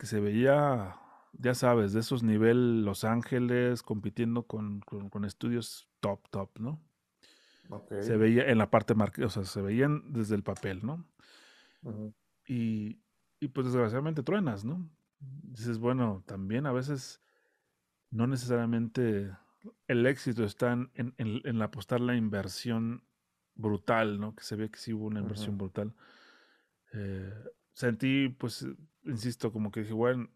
se veía, ya sabes, de esos nivel Los Ángeles, compitiendo con, estudios top, top, ¿no? Se veía en la parte marca, o sea, se veían desde el papel, ¿no? y, y pues desgraciadamente truenas, ¿no? dices, bueno, también a veces no necesariamente el éxito está en, en, apostar la inversión brutal, ¿no? Que se ve que sí hubo una inversión brutal. Eh, sentí, pues, insisto, como que dije, bueno,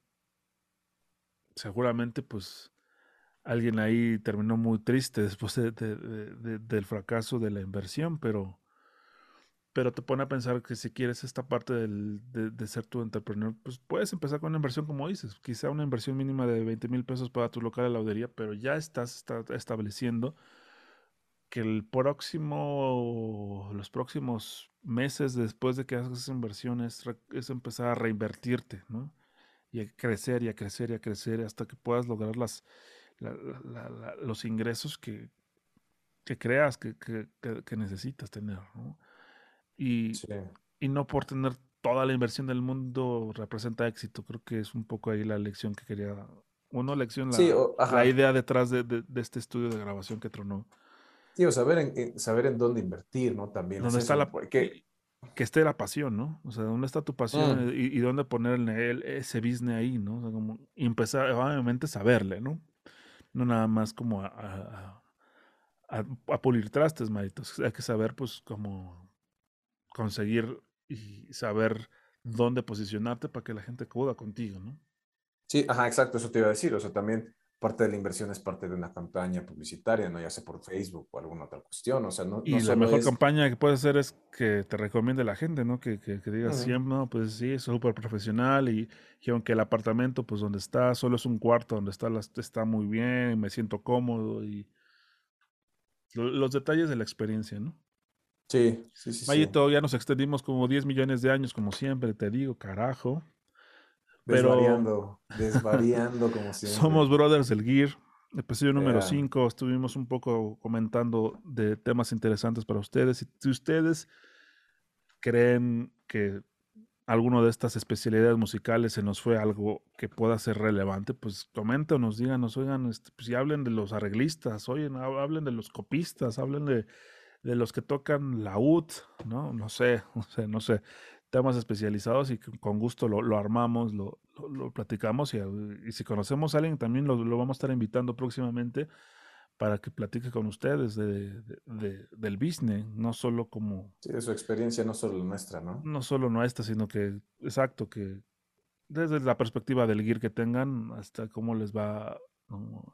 seguramente, pues, alguien ahí terminó muy triste después del fracaso de la inversión, pero pero te pone a pensar que si quieres esta parte de, ser tu entrepreneur, pues puedes empezar con una inversión como dices, quizá una inversión mínima de 20 mil pesos para tu local de laudería, pero ya estás estableciendo que el próximo, los próximos meses después de que hagas esas inversiones es empezar a reinvertirte, ¿no? Y a crecer y a crecer y a crecer hasta que puedas lograr las, los ingresos que, que creas que, que necesitas tener, ¿no? Y, y no por tener toda la inversión del mundo representa éxito. Creo que es un poco ahí la lección que quería. Uno, lección, la, la idea detrás de, de, este estudio de grabación que tronó. Sí, o saber en, saber en dónde invertir, ¿no? También. ¿Dónde está la, que, que esté la pasión, ¿no? O sea, ¿dónde está tu pasión mm. y, y, dónde poner ese business ahí, ¿no? O sea, como empezar, obviamente, saberle, ¿no? No nada más como a, a, a pulir trastes, maritos. Hay que saber, pues, como conseguir y saber dónde posicionarte para que la gente acuda contigo, ¿no? Sí, ajá, exacto, eso te iba a decir. O sea, también parte de la inversión es parte de una campaña publicitaria, ¿no? Ya sea por Facebook o alguna otra cuestión. O sea, no. Y la mejor campaña que puedes hacer es que te recomiende la gente, ¿no? Que, que, digas siempre, no, pues sí, es súper profesional y, y, aunque el apartamento, pues donde está, solo es un cuarto donde está, está muy bien, me siento cómodo y los detalles de la experiencia, ¿no? Sí, sí, sí. Mayito, ya nos extendimos como 10 millones de años, como siempre, te digo, carajo. Desvariando, desvariando como siempre. Somos brothers del Gear. Episodio número 5, estuvimos un poco comentando de temas interesantes para ustedes. Si ustedes creen que alguno de estas especialidades musicales se nos fue algo que pueda ser relevante, pues coméntenos, díganos, oigan, este, pues, hablen de los arreglistas, oigan, hablen de los copistas, hablen de de los que tocan la UT, ¿no? No sé, no sé, no sé, temas especializados y con gusto lo, armamos, lo, lo, platicamos y, si conocemos a alguien también lo, vamos a estar invitando próximamente para que platique con ustedes de, del business, no solo como... Sí, de su experiencia, no solo nuestra, ¿no? No solo nuestra, sino que, exacto, que desde la perspectiva del gear que tengan hasta cómo les va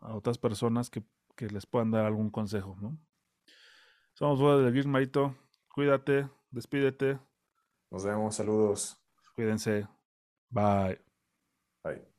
a otras personas que, que les puedan dar algún consejo, ¿no? Somos Boda del Geek, Marito. Cuídate, despídete. Nos vemos, saludos. Cuídense. Bye. Bye.